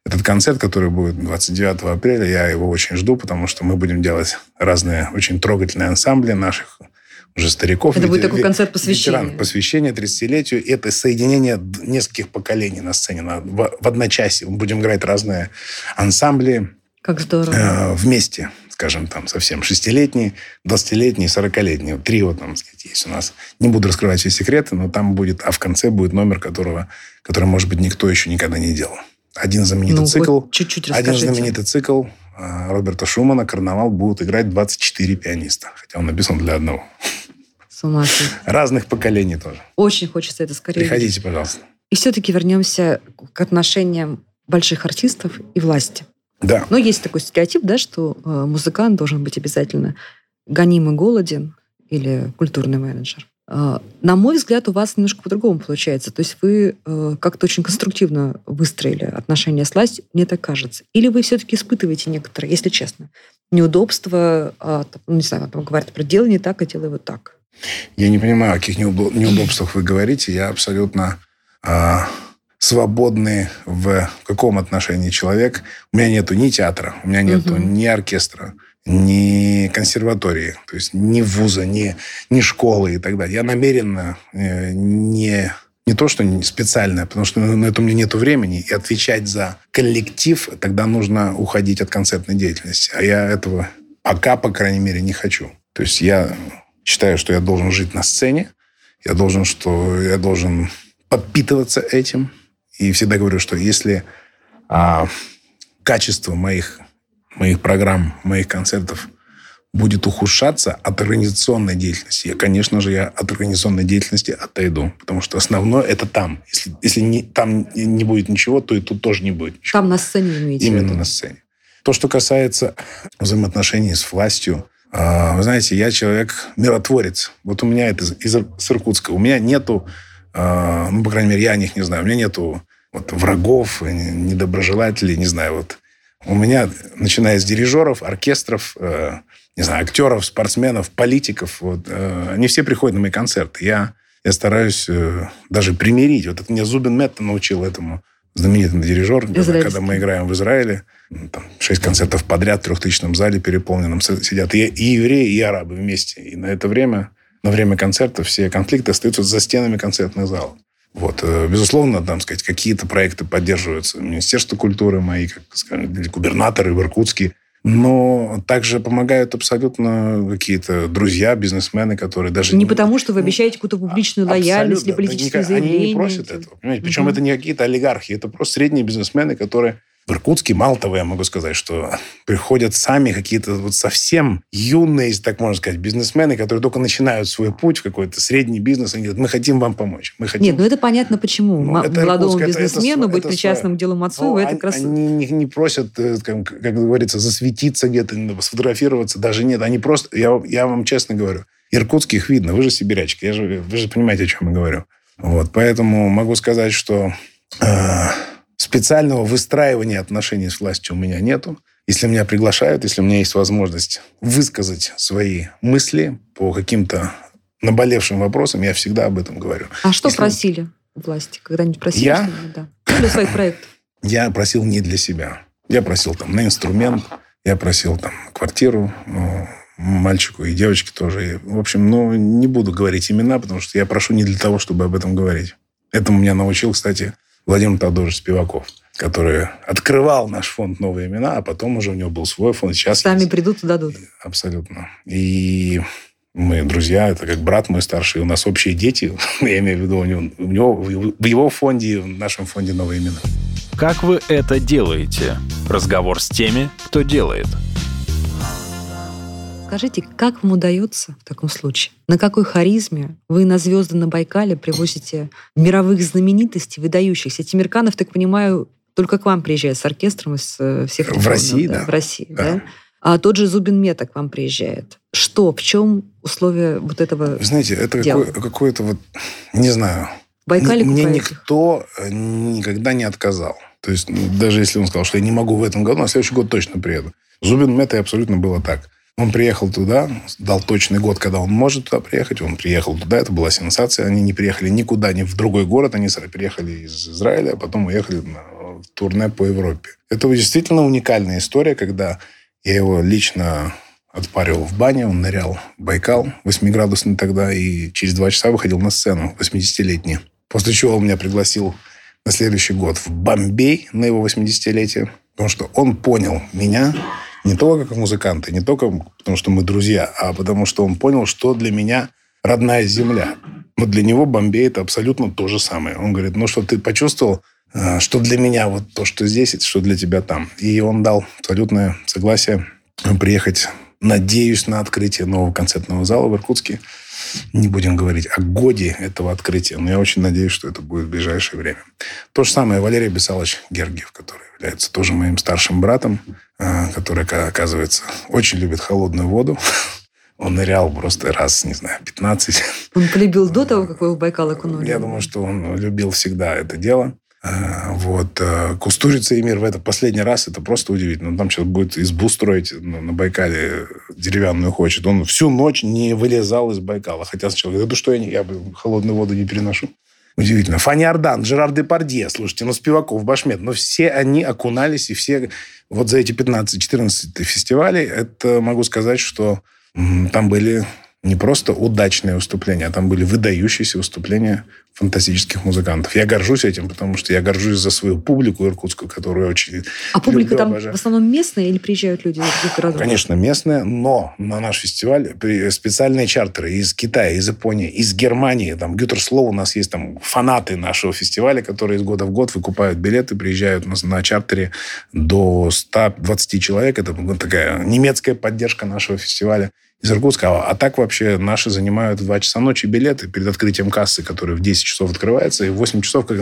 этот концерт, который будет 29 апреля, я его очень жду, потому что мы будем делать разные очень трогательные ансамбли наших уже стариков. Это будет такой концерт посвящения. Ветеран, посвящение 30-летию. Это соединение нескольких поколений на сцене. В, в одночасье мы будем играть разные ансамбли. Как здорово. Э, вместе, скажем, там совсем шестилетний, двадцатилетний, сорокалетний. Трио там, сказать, есть у нас. Не буду раскрывать все секреты, но там будет, а в конце будет номер, которого, который, может быть, никто еще никогда не делал. Один знаменитый ну, цикл. Чуть-чуть Один знаменитый цикл э, Роберта Шумана «Карнавал» будут играть 24 пианиста. Хотя он написан для одного. С ума Разных поколений тоже. Очень хочется это скорее. Приходите, пожалуйста. И все-таки вернемся к отношениям больших артистов и власти. Да. Но есть такой стереотип, да, что э, музыкант должен быть обязательно гоним и голоден или культурный менеджер. Э, на мой взгляд, у вас немножко по-другому получается. То есть вы э, как-то очень конструктивно выстроили отношения с властью, мне так кажется. Или вы все-таки испытываете некоторые, если честно, неудобства, а, ну, не знаю, там говорят про дело не так, а делай вот так. Я не понимаю, о каких неудобствах вы говорите. Я абсолютно а, свободный в каком отношении человек. У меня нету ни театра, у меня нету угу. ни оркестра, ни консерватории, то есть ни вуза, ни, ни школы и так далее. Я намеренно э, не не то, что специально, потому что на это у меня нет времени, и отвечать за коллектив, тогда нужно уходить от концертной деятельности. А я этого пока, по крайней мере, не хочу. То есть я считаю, что я должен жить на сцене, я должен, что я должен подпитываться этим. И всегда говорю, что если а, качество моих моих программ, моих концертов будет ухудшаться от организационной деятельности, я, конечно же, я от организационной деятельности отойду, потому что основное это там. Если, если не, там не будет ничего, то и тут тоже не будет ничего. Там на сцене имеете Именно на сцене. То, что касается взаимоотношений с властью, а, вы знаете, я человек миротворец. Вот у меня это из, из Иркутска. У меня нету, ну, по крайней мере, я о них не знаю, у меня нету вот врагов, недоброжелателей, не знаю, вот у меня, начиная с дирижеров, оркестров, э, не знаю, актеров, спортсменов, политиков, вот, э, они все приходят на мои концерты. Я, я стараюсь э, даже примирить. Вот это меня Зубин Метта научил этому знаменитый дирижер, когда, когда мы играем в Израиле, там, шесть концертов подряд в трехтысячном зале переполненном сидят и, и евреи, и арабы вместе. И на это время, на время концерта все конфликты остаются за стенами концертных залов. Вот. Э, безусловно, там, сказать, какие-то проекты поддерживаются. Министерство культуры мои, как скажем, губернаторы в Иркутске. Но также помогают абсолютно какие-то друзья, бизнесмены, которые даже... Не потому, что вы обещаете какую-то публичную лояльность или политические заявления. Они не просят этого. Понимаете? Причем угу. это не какие-то олигархи, это просто средние бизнесмены, которые в Иркутске, мало того, я могу сказать, что приходят сами какие-то вот совсем юные, если так можно сказать, бизнесмены, которые только начинают свой путь в какой-то средний бизнес, они говорят, мы хотим вам помочь. Мы хотим... Нет, ну это понятно почему. Ну, это Молодому Иркутск, бизнесмену это, быть это, причастным это, к делу Мацуева, это как раз... Они не, не просят, э, как, как говорится, засветиться где-то, сфотографироваться, даже нет. Они просто, я, я вам честно говорю, иркутских видно, вы же сибирячки, я же, вы же понимаете, о чем я говорю. Вот, поэтому могу сказать, что... Э, Специального выстраивания отношений с властью у меня нету. Если меня приглашают, если у меня есть возможность высказать свои мысли по каким-то наболевшим вопросам, я всегда об этом говорю. А что если... просили власти? Когда-нибудь просили? Я? Да. Для своих проектов. Я просил не для себя. Я просил там на инструмент, я просил там квартиру, ну, мальчику и девочке тоже. В общем, ну, не буду говорить имена, потому что я прошу не для того, чтобы об этом говорить. Этому меня научил, кстати, Владимир Тодорович Спиваков, который открывал наш фонд «Новые имена», а потом уже у него был свой фонд. Сейчас Сами есть. придут и дадут. Абсолютно. И мы друзья, это как брат мой старший, у нас общие дети, я имею в виду, у него, у него в его фонде, в нашем фонде «Новые имена». Как вы это делаете? Разговор с теми, кто делает – Скажите, как вам удается в таком случае? На какой харизме вы на звезды на Байкале привозите мировых знаменитостей, выдающихся? Тимирканов, так понимаю, только к вам приезжает с оркестром из э, всех регионов. В России, да. В России, да. да? А тот же Зубин Мета к вам приезжает. Что, в чем условия вот этого Вы знаете, это какое, какое-то вот, не знаю, Байкале мне никто э, никогда не отказал. То есть даже если он сказал, что я не могу в этом году, на следующий год точно приеду. Зубин Мета абсолютно было так. Он приехал туда, дал точный год, когда он может туда приехать. Он приехал туда, это была сенсация. Они не приехали никуда, ни в другой город. Они приехали из Израиля, а потом уехали турне по Европе. Это действительно уникальная история, когда я его лично отпаривал в бане, он нырял в Байкал 8-градусный тогда, и через два часа выходил на сцену, 80-летний. После чего он меня пригласил на следующий год в Бомбей на его 80-летие, потому что он понял меня не только как музыканта, не только потому, что мы друзья, а потому что он понял, что для меня родная земля. Но для него Бомбей – это абсолютно то же самое. Он говорит, ну что, ты почувствовал, э, что для меня вот то, что здесь, что для тебя там. И он дал абсолютное согласие приехать, надеюсь, на открытие нового концертного зала в Иркутске. Не будем говорить о годе этого открытия, но я очень надеюсь, что это будет в ближайшее время. То же самое Валерий Бесалович Гергиев, который является тоже моим старшим братом, э, который, оказывается, очень любит холодную воду. Он нырял просто раз, не знаю, 15. Он полюбил до того, как вы в Байкал окунули? Я думаю, что он любил всегда это дело. А, вот. А, Кустурица и мир в это последний раз, это просто удивительно. там сейчас будет избу строить на Байкале, деревянную хочет. Он всю ночь не вылезал из Байкала. Хотя сначала говорит, да что я, не, я холодную воду не переношу. Удивительно. Фанни Ардан, Жерар Депардье, слушайте, ну, Спиваков, Башмет, но все они окунались, и все вот за эти 15-14 фестивалей, это могу сказать, что там были не просто удачные выступления, а там были выдающиеся выступления фантастических музыкантов. Я горжусь этим, потому что я горжусь за свою публику иркутскую, которую очень А публика люблю, там обожаю. в основном местная или приезжают люди из других городов? Конечно, местная, но на наш фестиваль специальные чартеры из Китая, из Японии, из Германии. Там Гютерслоу у нас есть там фанаты нашего фестиваля, которые из года в год выкупают билеты, приезжают на, на чартере до 120 человек. Это такая немецкая поддержка нашего фестиваля из Иркутска. А так вообще наши занимают в 2 часа ночи билеты перед открытием кассы, который в 10 часов открывается, и в 8 часов как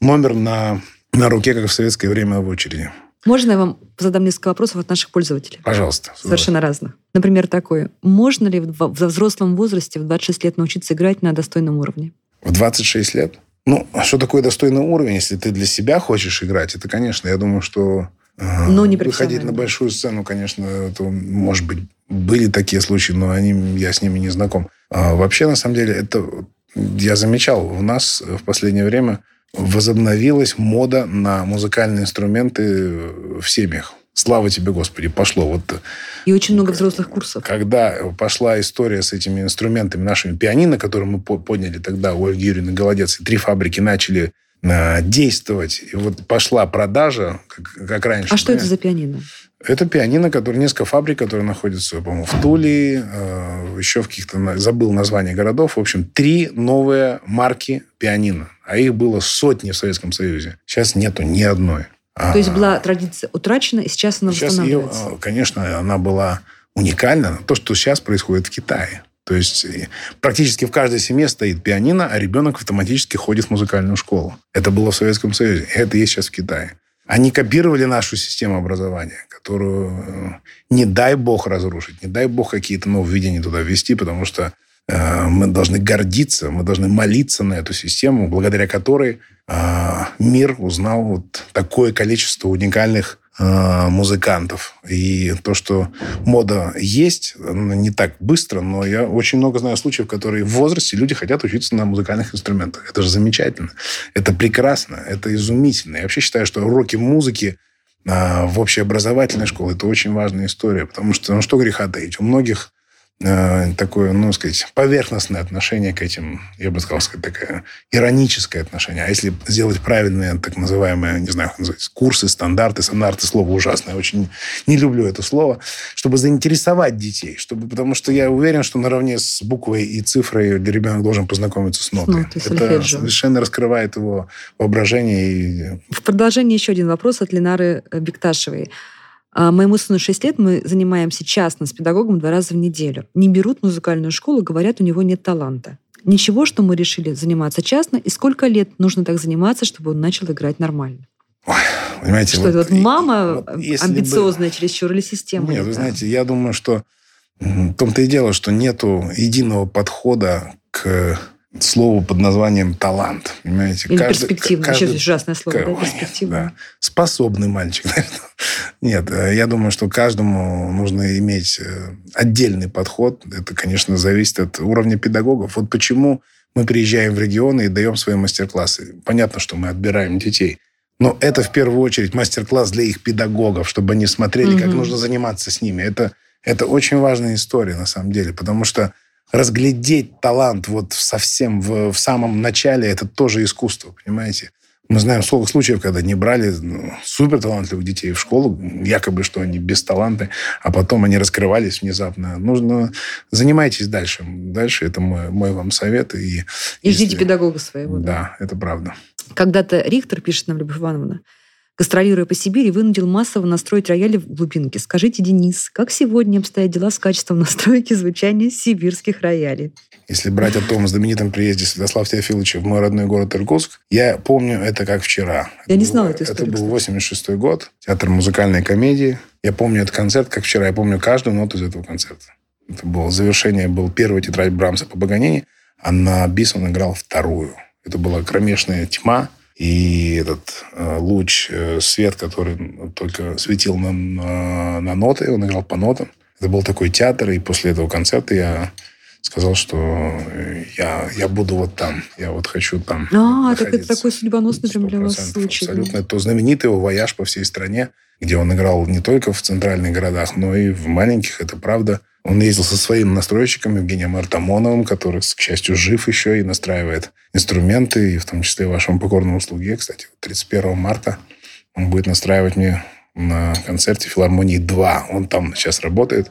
номер на, на руке, как в советское время в очереди. Можно я вам задам несколько вопросов от наших пользователей? Пожалуйста. Совершенно разных. Например, такой. Можно ли в, в взрослом возрасте в 26 лет научиться играть на достойном уровне? В 26 лет? Ну, а что такое достойный уровень? Если ты для себя хочешь играть, это, конечно, я думаю, что но не Выходить на большую сцену, конечно, это, может быть, были такие случаи, но они, я с ними не знаком. А вообще, на самом деле, это я замечал, у нас в последнее время возобновилась мода на музыкальные инструменты в семьях. Слава тебе, Господи, пошло. Вот, и очень много взрослых курсов. Когда пошла история с этими инструментами, нашими пианино, которые мы подняли тогда у Ольги Юрьевны Голодец, и три фабрики начали действовать. И вот пошла продажа, как, как раньше. А что это за пианино? Это пианино, которое несколько фабрик, которые находятся, по-моему, в Туле, э, еще в каких-то, забыл название городов. В общем, три новые марки пианино. А их было сотни в Советском Союзе. Сейчас нету ни одной. То есть была традиция утрачена, и сейчас она сейчас восстанавливается? Ее, конечно, она была уникальна. То, что сейчас происходит в Китае. То есть практически в каждой семье стоит пианино, а ребенок автоматически ходит в музыкальную школу. Это было в Советском Союзе. Это есть сейчас в Китае. Они копировали нашу систему образования, которую э, не дай бог разрушить, не дай бог какие-то нововведения туда ввести, потому что э, мы должны гордиться, мы должны молиться на эту систему, благодаря которой э, мир узнал вот такое количество уникальных Э, музыкантов. И то, что мода есть, не так быстро, но я очень много знаю случаев, которые в возрасте люди хотят учиться на музыкальных инструментах. Это же замечательно. Это прекрасно. Это изумительно. Я вообще считаю, что уроки музыки э, в общеобразовательной школе – это очень важная история, потому что, ну что греха таить, у многих Э, такое, ну, сказать, поверхностное отношение к этим, я бы сказал, сказать, такое ироническое отношение. А если сделать правильные, так называемые, не знаю, как называется, курсы, стандарты, стандарты, слово ужасное, очень не люблю это слово, чтобы заинтересовать детей, чтобы, потому что я уверен, что наравне с буквой и цифрой ребенок должен познакомиться с нотой. Ноты, это совершенно раскрывает его воображение. И... В продолжение еще один вопрос от Ленары Бекташевой. А, моему сыну 6 лет, мы занимаемся частно с педагогом два раза в неделю. Не берут музыкальную школу, говорят, у него нет таланта. Ничего, что мы решили заниматься частно, и сколько лет нужно так заниматься, чтобы он начал играть нормально? Ой, понимаете, что вот, это вот мама вот, амбициозная бы... чересчур или система? Нет, вы знаете, я думаю, что в том-то и дело, что нету единого подхода к слово под названием талант. Понимаете? Или каждый, перспективный. Каждый, Еще ужасное слово, как, да, перспективный. Да. Способный мальчик. Нет, э, я думаю, что каждому нужно иметь э, отдельный подход. Это, конечно, зависит от уровня педагогов. Вот почему мы приезжаем в регионы и даем свои мастер-классы. Понятно, что мы отбираем детей. Но это в первую очередь мастер-класс для их педагогов, чтобы они смотрели, как нужно заниматься с ними. Это, это очень важная история на самом деле, потому что разглядеть талант вот совсем в, в самом начале, это тоже искусство, понимаете? Мы знаем сколько случаев, когда не брали ну, супер талантливых детей в школу, якобы, что они без таланта, а потом они раскрывались внезапно. Нужно занимайтесь дальше. Дальше это мой, мой вам совет. И, и ждите если... педагога своего. Да, да, это правда. Когда-то Рихтер, пишет нам Любовь Ивановна, гастролируя по Сибири, вынудил массово настроить рояли в глубинке. Скажите, Денис, как сегодня обстоят дела с качеством настройки звучания сибирских роялей? Если брать о том знаменитом приезде Святослава Теофиловича в мой родной город Иркутск, я помню это как вчера. Я не знала эту историю. Это был 86 год, театр музыкальной комедии. Я помню этот концерт как вчера. Я помню каждую ноту из этого концерта. Это было завершение, был первый тетрадь Брамса по Паганини, а на бис он играл вторую. Это была кромешная тьма, и этот э, луч, э, свет, который только светил на, на, на ноты, он играл по нотам. Это был такой театр, и после этого концерта я сказал, что я, я буду вот там, я вот хочу там А, так это такой судьбоносный прям для вас случай. Абсолютно. Это знаменитый его вояж по всей стране, где он играл не только в центральных городах, но и в маленьких, это правда. Он ездил со своим настройщиком Евгением Артамоновым, который, к счастью, жив еще и настраивает инструменты, и в том числе вашему покорному слуге. Кстати, 31 марта он будет настраивать мне на концерте филармонии 2. Он там сейчас работает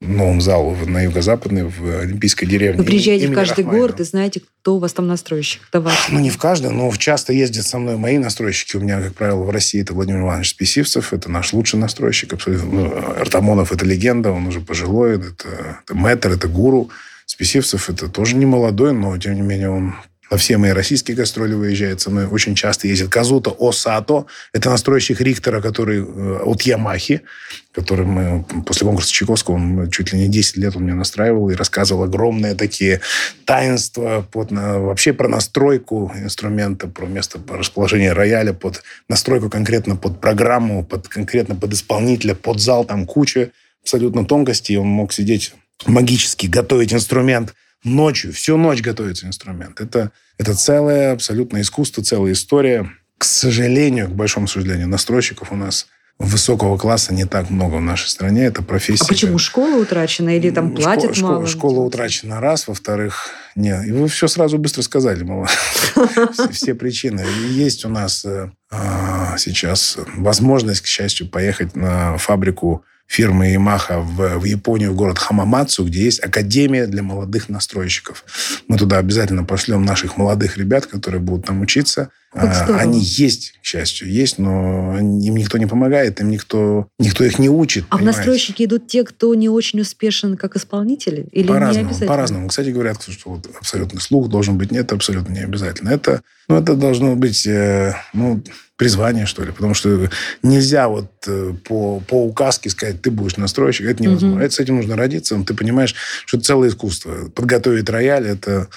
новом залу на юго-западной, в Олимпийской деревне. Вы приезжаете в каждый Рахманинова. город и знаете, кто у вас там настройщик? Кто ваш? Ну, не в каждый, но часто ездят со мной мои настройщики. У меня, как правило, в России это Владимир Иванович Списивцев. Это наш лучший настройщик. Абсолютно. Ну, Артамонов – это легенда, он уже пожилой. Это, это мэтр, это гуру. Списивцев – это тоже не молодой, но, тем не менее, он на все мои российские гастроли выезжает со мной. Очень часто ездит Казута Осато. Это настройщик Рихтера, который э, от Ямахи, который мы после конкурса Чайковского, он чуть ли не 10 лет он мне настраивал и рассказывал огромные такие таинства под, на, вообще про настройку инструмента, про место расположения рояля, под настройку конкретно под программу, под, конкретно под исполнителя, под зал. Там куча абсолютно тонкостей. Он мог сидеть магически, готовить инструмент – ночью, всю ночь готовится инструмент. Это, это целое абсолютно искусство, целая история. К сожалению, к большому сожалению, настройщиков у нас высокого класса не так много в нашей стране. Это профессия. А почему? Школа утрачена или там платят школа, мало? Школа, школа утрачена раз. Во-вторых, нет. И вы все сразу быстро сказали, мало. Все причины. Есть у нас э, а, сейчас возможность, к счастью, поехать на фабрику фирмы Yamaha в, в Японию, в город Хамамацу, где есть академия для молодых настройщиков. Мы туда обязательно пошлем наших молодых ребят, которые будут там учиться. А, они есть, к счастью, есть, но им никто не помогает, им никто, никто их не учит. А понимаете? в настройщики идут те, кто не очень успешен как исполнители? Или по-разному? По-разному. Кстати, говорят, что вот абсолютный слух должен быть. Нет, это абсолютно не обязательно. Это, ну, это должно быть, э, ну, призвание, что ли. Потому что нельзя вот э, по, по указке сказать, ты будешь настройщик. Это невозможно. Угу. Это с этим нужно родиться. Ты понимаешь, что это целое искусство. Подготовить рояль – это...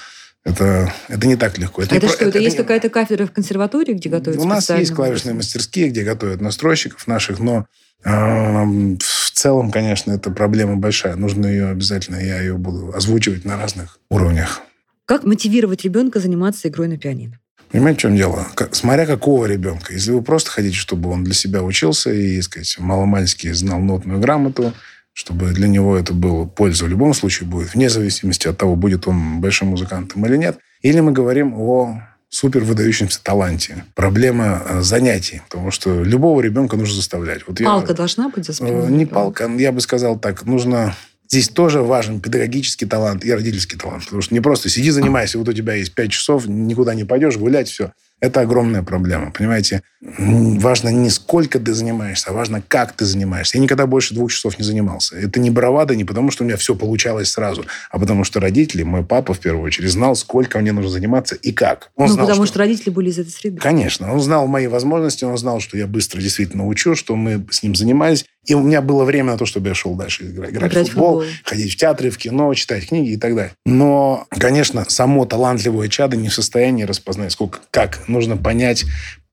Это, это не так легко. Это, а это что, это, это есть не... какая-то кафедра в консерватории, где готовят У нас есть клавишные мастерские, где готовят настройщиков наших, но э, в целом, конечно, это проблема большая. Нужно ее обязательно, я ее буду озвучивать на разных уровнях. Как мотивировать ребенка заниматься игрой на пианино? Понимаете, в чем дело? Как, смотря какого ребенка. Если вы просто хотите, чтобы он для себя учился и, сказать, маломальски знал нотную грамоту, чтобы для него это было польза в любом случае будет, вне зависимости от того, будет он большим музыкантом или нет. Или мы говорим о супер выдающемся таланте. Проблема э, занятий. Потому что любого ребенка нужно заставлять. Вот палка я, должна быть за спиной? Э, не палка. Я бы сказал так. Нужно Здесь тоже важен педагогический талант и родительский талант. Потому что не просто сиди, занимайся, вот у тебя есть пять часов, никуда не пойдешь, гулять, все. Это огромная проблема, понимаете? Важно не сколько ты занимаешься, а важно, как ты занимаешься. Я никогда больше двух часов не занимался. Это не бравада, не потому, что у меня все получалось сразу, а потому что родители, мой папа в первую очередь, знал, сколько мне нужно заниматься и как. Он ну, знал, потому что... что родители были из этой среды. Конечно. Он знал мои возможности, он знал, что я быстро действительно учу, что мы с ним занимались. И у меня было время на то, чтобы я шел дальше играть, играть, в футбол, футбол, ходить в театры, в кино, читать книги и так далее. Но, конечно, само талантливое чадо не в состоянии распознать, сколько, как нужно понять,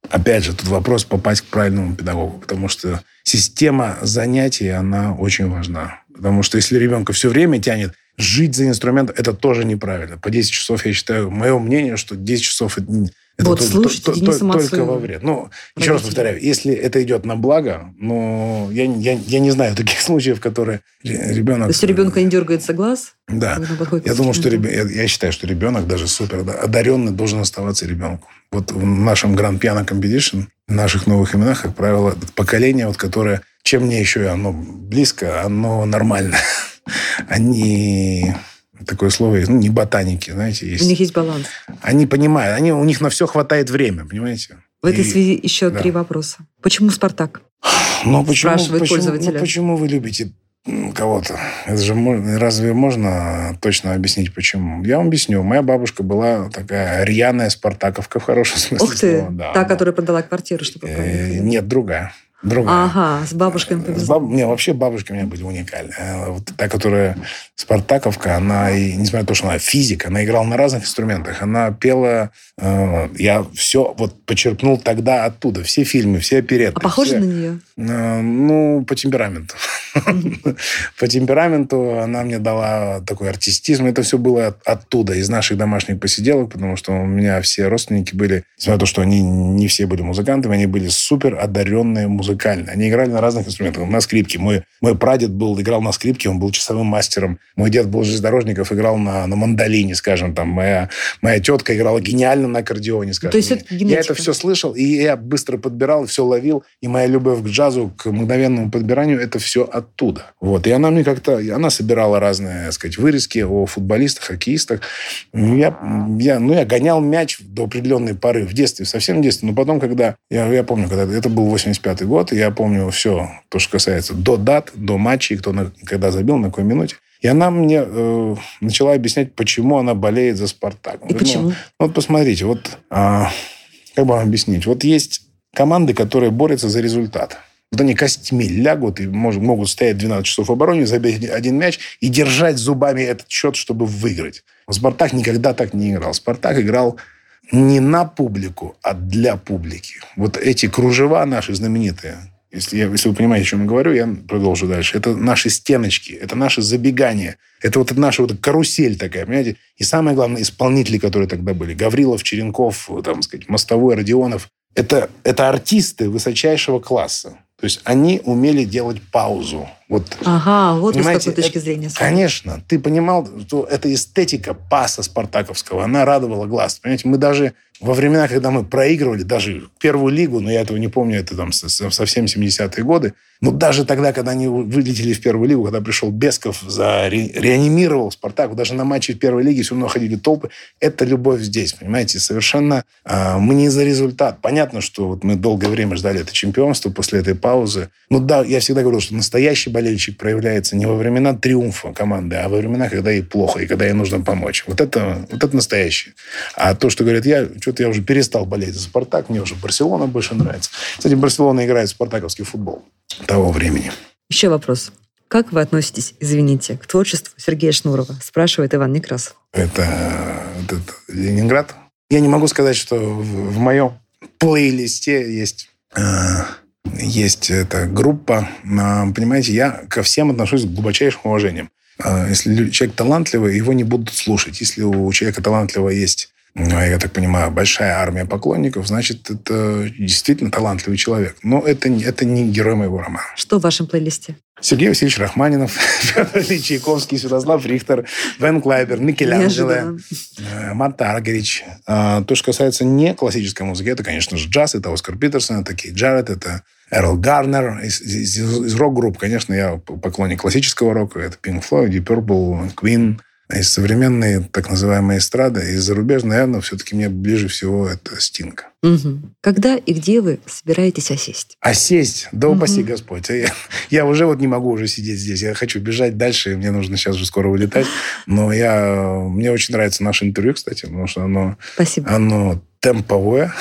опять же, тут вопрос попасть к правильному педагогу, потому что система занятий, она очень важна. Потому что если ребенка все время тянет жить за инструмент, это тоже неправильно. По 10 часов, я считаю, мое мнение, что 10 часов Это Вот, то- слушайте то- то- Дениса только Мацуева. во вред. Ну, еще раз Родители. повторяю, если это идет на благо, ну, я, я, я не знаю таких случаев, которые ре- ребенок... То есть у ребенка не дергается глаз? Да. Я к думаю, что ребя- я, я считаю, что ребенок даже супер да, одаренный должен оставаться ребенком. Вот в нашем Grand Piano Competition, в наших новых именах, как правило, поколение, вот, которое, чем мне еще и оно близко, оно нормально. Они такое слово есть, ну, не ботаники, знаете, У есть. них есть баланс. Они понимают, они, у них на все хватает время, понимаете? В этой И- связи еще да. три вопроса. Почему «Спартак»? Но почему, Спрашивает почему, пользователя. ну, почему вы любите кого-то? Это же можно- разве можно точно объяснить, почему? Я вам объясню. Моя бабушка была такая рьяная спартаковка в хорошем смысле Ух ты, слова. Да, та, она- которая продала квартиру, чтобы Э. Нет, другая. Другая. Ага, с бабушками С повезло. баб- Не, вообще бабушки у меня были уникальные. Э, Вот та, которая Спартаковка, она, и, несмотря на то, что она физик, она играла на разных инструментах. Она пела... э, я все вот почерпнул тогда оттуда. Все фильмы, все опереты. А похоже все- на нее? Э, Ну, по темпераменту. По темпераменту она мне дала такой артистизм. Это все было от- оттуда, из наших домашних посиделок, потому что у меня все родственники были, несмотря на то, что они не все были музыкантами, они были супер одаренные музыкально. Они играли на разных инструментах. На скрипке. Мой, мой прадед был, играл на скрипке, он был часовым мастером. Мой дед был железнодорожников, играл на, на мандолине, скажем. Там моя, моя тетка играла гениально на аккордеоне, скажем. то есть это я генетика. это все слышал, и я быстро подбирал, все ловил. И моя любовь к джазу, к мгновенному подбиранию, это все оттуда. Вот. И она мне как-то... Она собирала разные, так сказать, вырезки о футболистах, хоккеистах. Я, я, ну, я гонял мяч до определенной поры в детстве, совсем в детстве. Но потом, когда... Я, я помню, когда... Это был 85-й год, и я помню все, то, что касается до дат, до матчей, кто на, когда забил, на какой минуте. И она мне э, начала объяснять, почему она болеет за «Спартак». И Ну, почему? ну, вот посмотрите, вот а, как бы вам объяснить? Вот есть команды, которые борются за результат. Вот они костьми лягут и мож- могут стоять 12 часов в обороне, забить один мяч и держать зубами этот счет, чтобы выиграть. «Спартак» никогда так не играл. «Спартак» играл не на публику, а для публики. Вот эти кружева наши знаменитые, если, я, если вы понимаете, о чем я говорю, я продолжу дальше. Это наши стеночки, это наши забегания. Это вот наша вот карусель такая, понимаете? И самое главное, исполнители, которые тогда были. Гаврилов, Черенков, там, сказать, Мостовой, Родионов. Это, это артисты высочайшего класса. То есть они умели делать паузу. Вот Ага, вот с какой точки это- зрения. Конечно, ты понимал, что эта эстетика паса спартаковского, она радовала глаз. Понимаете, мы даже во времена, когда мы проигрывали даже первую лигу, но я этого не помню, это там со- со- совсем 70-е годы, но даже тогда, когда они вылетели в первую лигу, когда пришел Бесков, за, ре- реанимировал Спартак, даже на матче в первой лиге все равно ходили толпы. Это любовь здесь, понимаете, совершенно а, мы не за результат. Понятно, что вот мы долгое время ждали это чемпионство после этой паузы. Ну да, я всегда говорил, что настоящий болельщик проявляется не во времена триумфа команды, а во времена, когда ей плохо и когда ей нужно помочь. Вот это, вот это настоящее. А то, что говорят, я что-то я уже перестал болеть за «Спартак», мне уже Барселона больше нравится. Кстати, Барселона играет в спартаковский футбол того времени. Еще вопрос. Как вы относитесь, извините, к творчеству Сергея Шнурова? Спрашивает Иван Некрасов. Это, это Ленинград. Я не могу сказать, что в, в моем плейлисте есть, э, есть эта группа. А, понимаете, я ко всем отношусь с глубочайшим уважением. А, Если человек талантливый, его не будут слушать. Если у человека талантливого есть, ну, я так понимаю, большая армия поклонников, значит, это действительно талантливый человек. Но это, не- это не герой моего романа. Что в вашем плейлисте? Сергей Васильевич Рахманинов, Петр Ильич Чайковский, Святослав Рихтер, Вен Клайбер, Микеланджело, э, Март Аргерич. А, То, что касается не классической музыки, это, конечно же, джаз, это Оскар Питерсон, это Кейт Джаред, это Эрл Гарнер. Из, из- из рок-групп, конечно, я поклонник классического рока. Это Pink Floyd, Deep Purple, Queen. А из современной, так называемой эстрады, из зарубежной, наверное, все-таки мне ближе всего это Стинг. Мгм. Когда и где вы собираетесь осесть? А сесть, да упаси Господь. А Я, я уже вот не могу уже сидеть здесь. Я хочу бежать дальше. Мне нужно сейчас уже скоро вылетать. Но я, мне очень нравится наше интервью, кстати, потому что оно, Спасибо. оно темповое,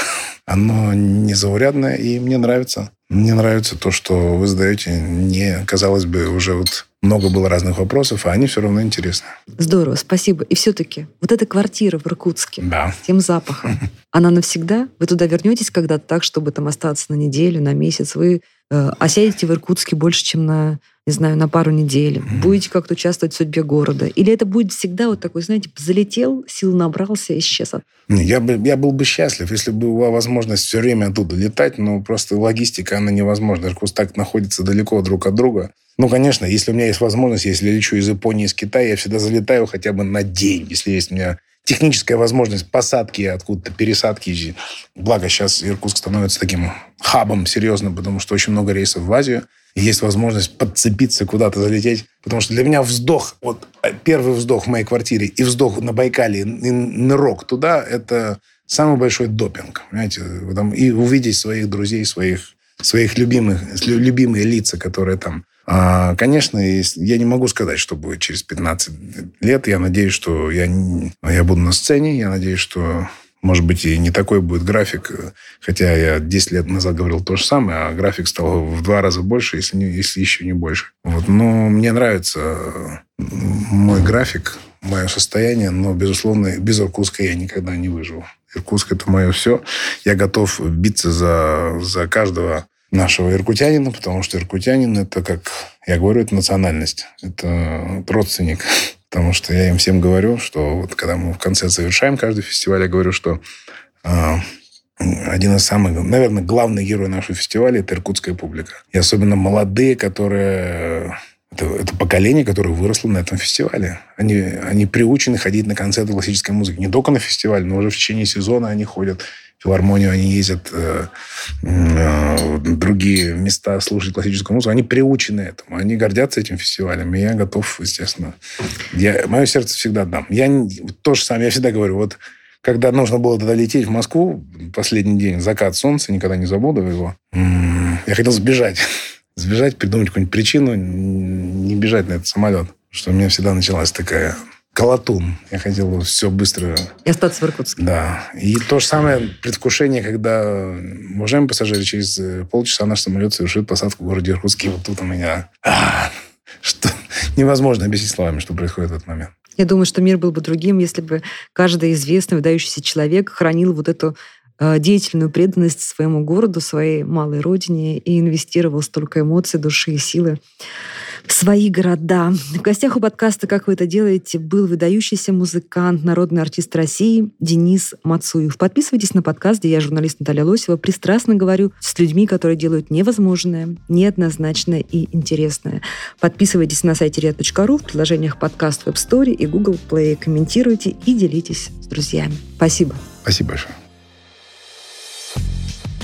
оно незаурядное, и мне нравится. Мне нравится то, что вы задаете. Не, казалось бы, уже вот много было разных вопросов, а они все равно интересны. Здорово, спасибо. И все-таки вот эта квартира в Иркутске Да. с тем запахом, она навсегда? Вы туда вернетесь когда-то так, чтобы там остаться на неделю, на месяц? Вы э, осядете в Иркутске больше, чем на, не знаю, на пару недель, будете как-то участвовать в судьбе города? Или это будет всегда вот такой, знаете, залетел, сил набрался, исчез? Я, бы, я был бы счастлив, если бы была возможность все время оттуда летать, но просто логистика, она невозможна. Иркутск так находится далеко друг от друга. Ну, конечно, если у меня есть возможность, если я лечу из Японии, из Китая, я всегда залетаю хотя бы на день, если есть у меня техническая возможность посадки, откуда-то пересадки. Благо сейчас Иркутск становится таким хабом серьезным, потому что очень много рейсов в Азию. И есть возможность подцепиться, куда-то залететь. Потому что для меня вздох, вот э, первый вздох в моей квартире и вздох на Байкале, и нырок туда, это самый большой допинг. Понимаете? И увидеть своих друзей, своих, своих любимых, любимые лица, которые там конечно, я не могу сказать, что будет через 15 лет. Я надеюсь, что я, я буду на сцене. Я надеюсь, что, может быть, и не такой будет график. Хотя я 10 лет назад говорил то же самое, а график стал в два раза больше, если, не, если еще не больше. Вот. Но мне нравится мой график, мое состояние, но, безусловно, без Иркутска я никогда не выживу. Иркутск – это мое все. Я готов биться за, за каждого нашего иркутянина, потому что иркутянин – это, как я говорю, это национальность, это родственник. Потому что я им всем говорю, что вот когда мы в конце завершаем каждый фестиваль, я говорю, что э, один из самых, наверное, главный герой нашего фестиваля – это иркутская публика. И особенно молодые, которые это, это поколение, которое выросло на этом фестивале. Они, они приучены ходить на концерты классической музыки. Не только на фестиваль, но уже в течение сезона они ходят филармонию, они ездят э, э, в другие места слушать классическую музыку. Они приучены этому. Они гордятся этим фестивалем. И я готов, естественно. Я, мое сердце всегда дам. Я то же самое, я всегда говорю, вот когда нужно было туда лететь в Москву, последний день, закат солнца, никогда не забуду его, я хотел сбежать. Сбежать, придумать какую-нибудь причину, не бежать на этот самолет. Что у меня всегда началась такая колотун. Я хотел все быстро... И остаться в Иркутске. Да. И то же самое предвкушение, когда, уважаемые пассажиры, через э, полчаса наш самолет совершит посадку в городе Иркутске. И вот тут у меня... А, что невозможно объяснить словами, что происходит в этот момент. Я думаю, что мир был бы другим, если бы каждый известный, выдающийся человек хранил вот эту деятельную преданность своему городу, своей малой родине и инвестировал столько эмоций, души и силы свои города. В гостях у подкаста «Как вы это делаете» был выдающийся музыкант, народный артист России Денис Мацуев. Подписывайтесь на подкаст, где я, журналист Наталья Лосева, пристрастно говорю с людьми, которые делают невозможное, неоднозначное и интересное. Подписывайтесь на сайте ria.ru, в приложениях подкаст в App Store и Google Play. Комментируйте и делитесь с друзьями. Спасибо. Спасибо большое.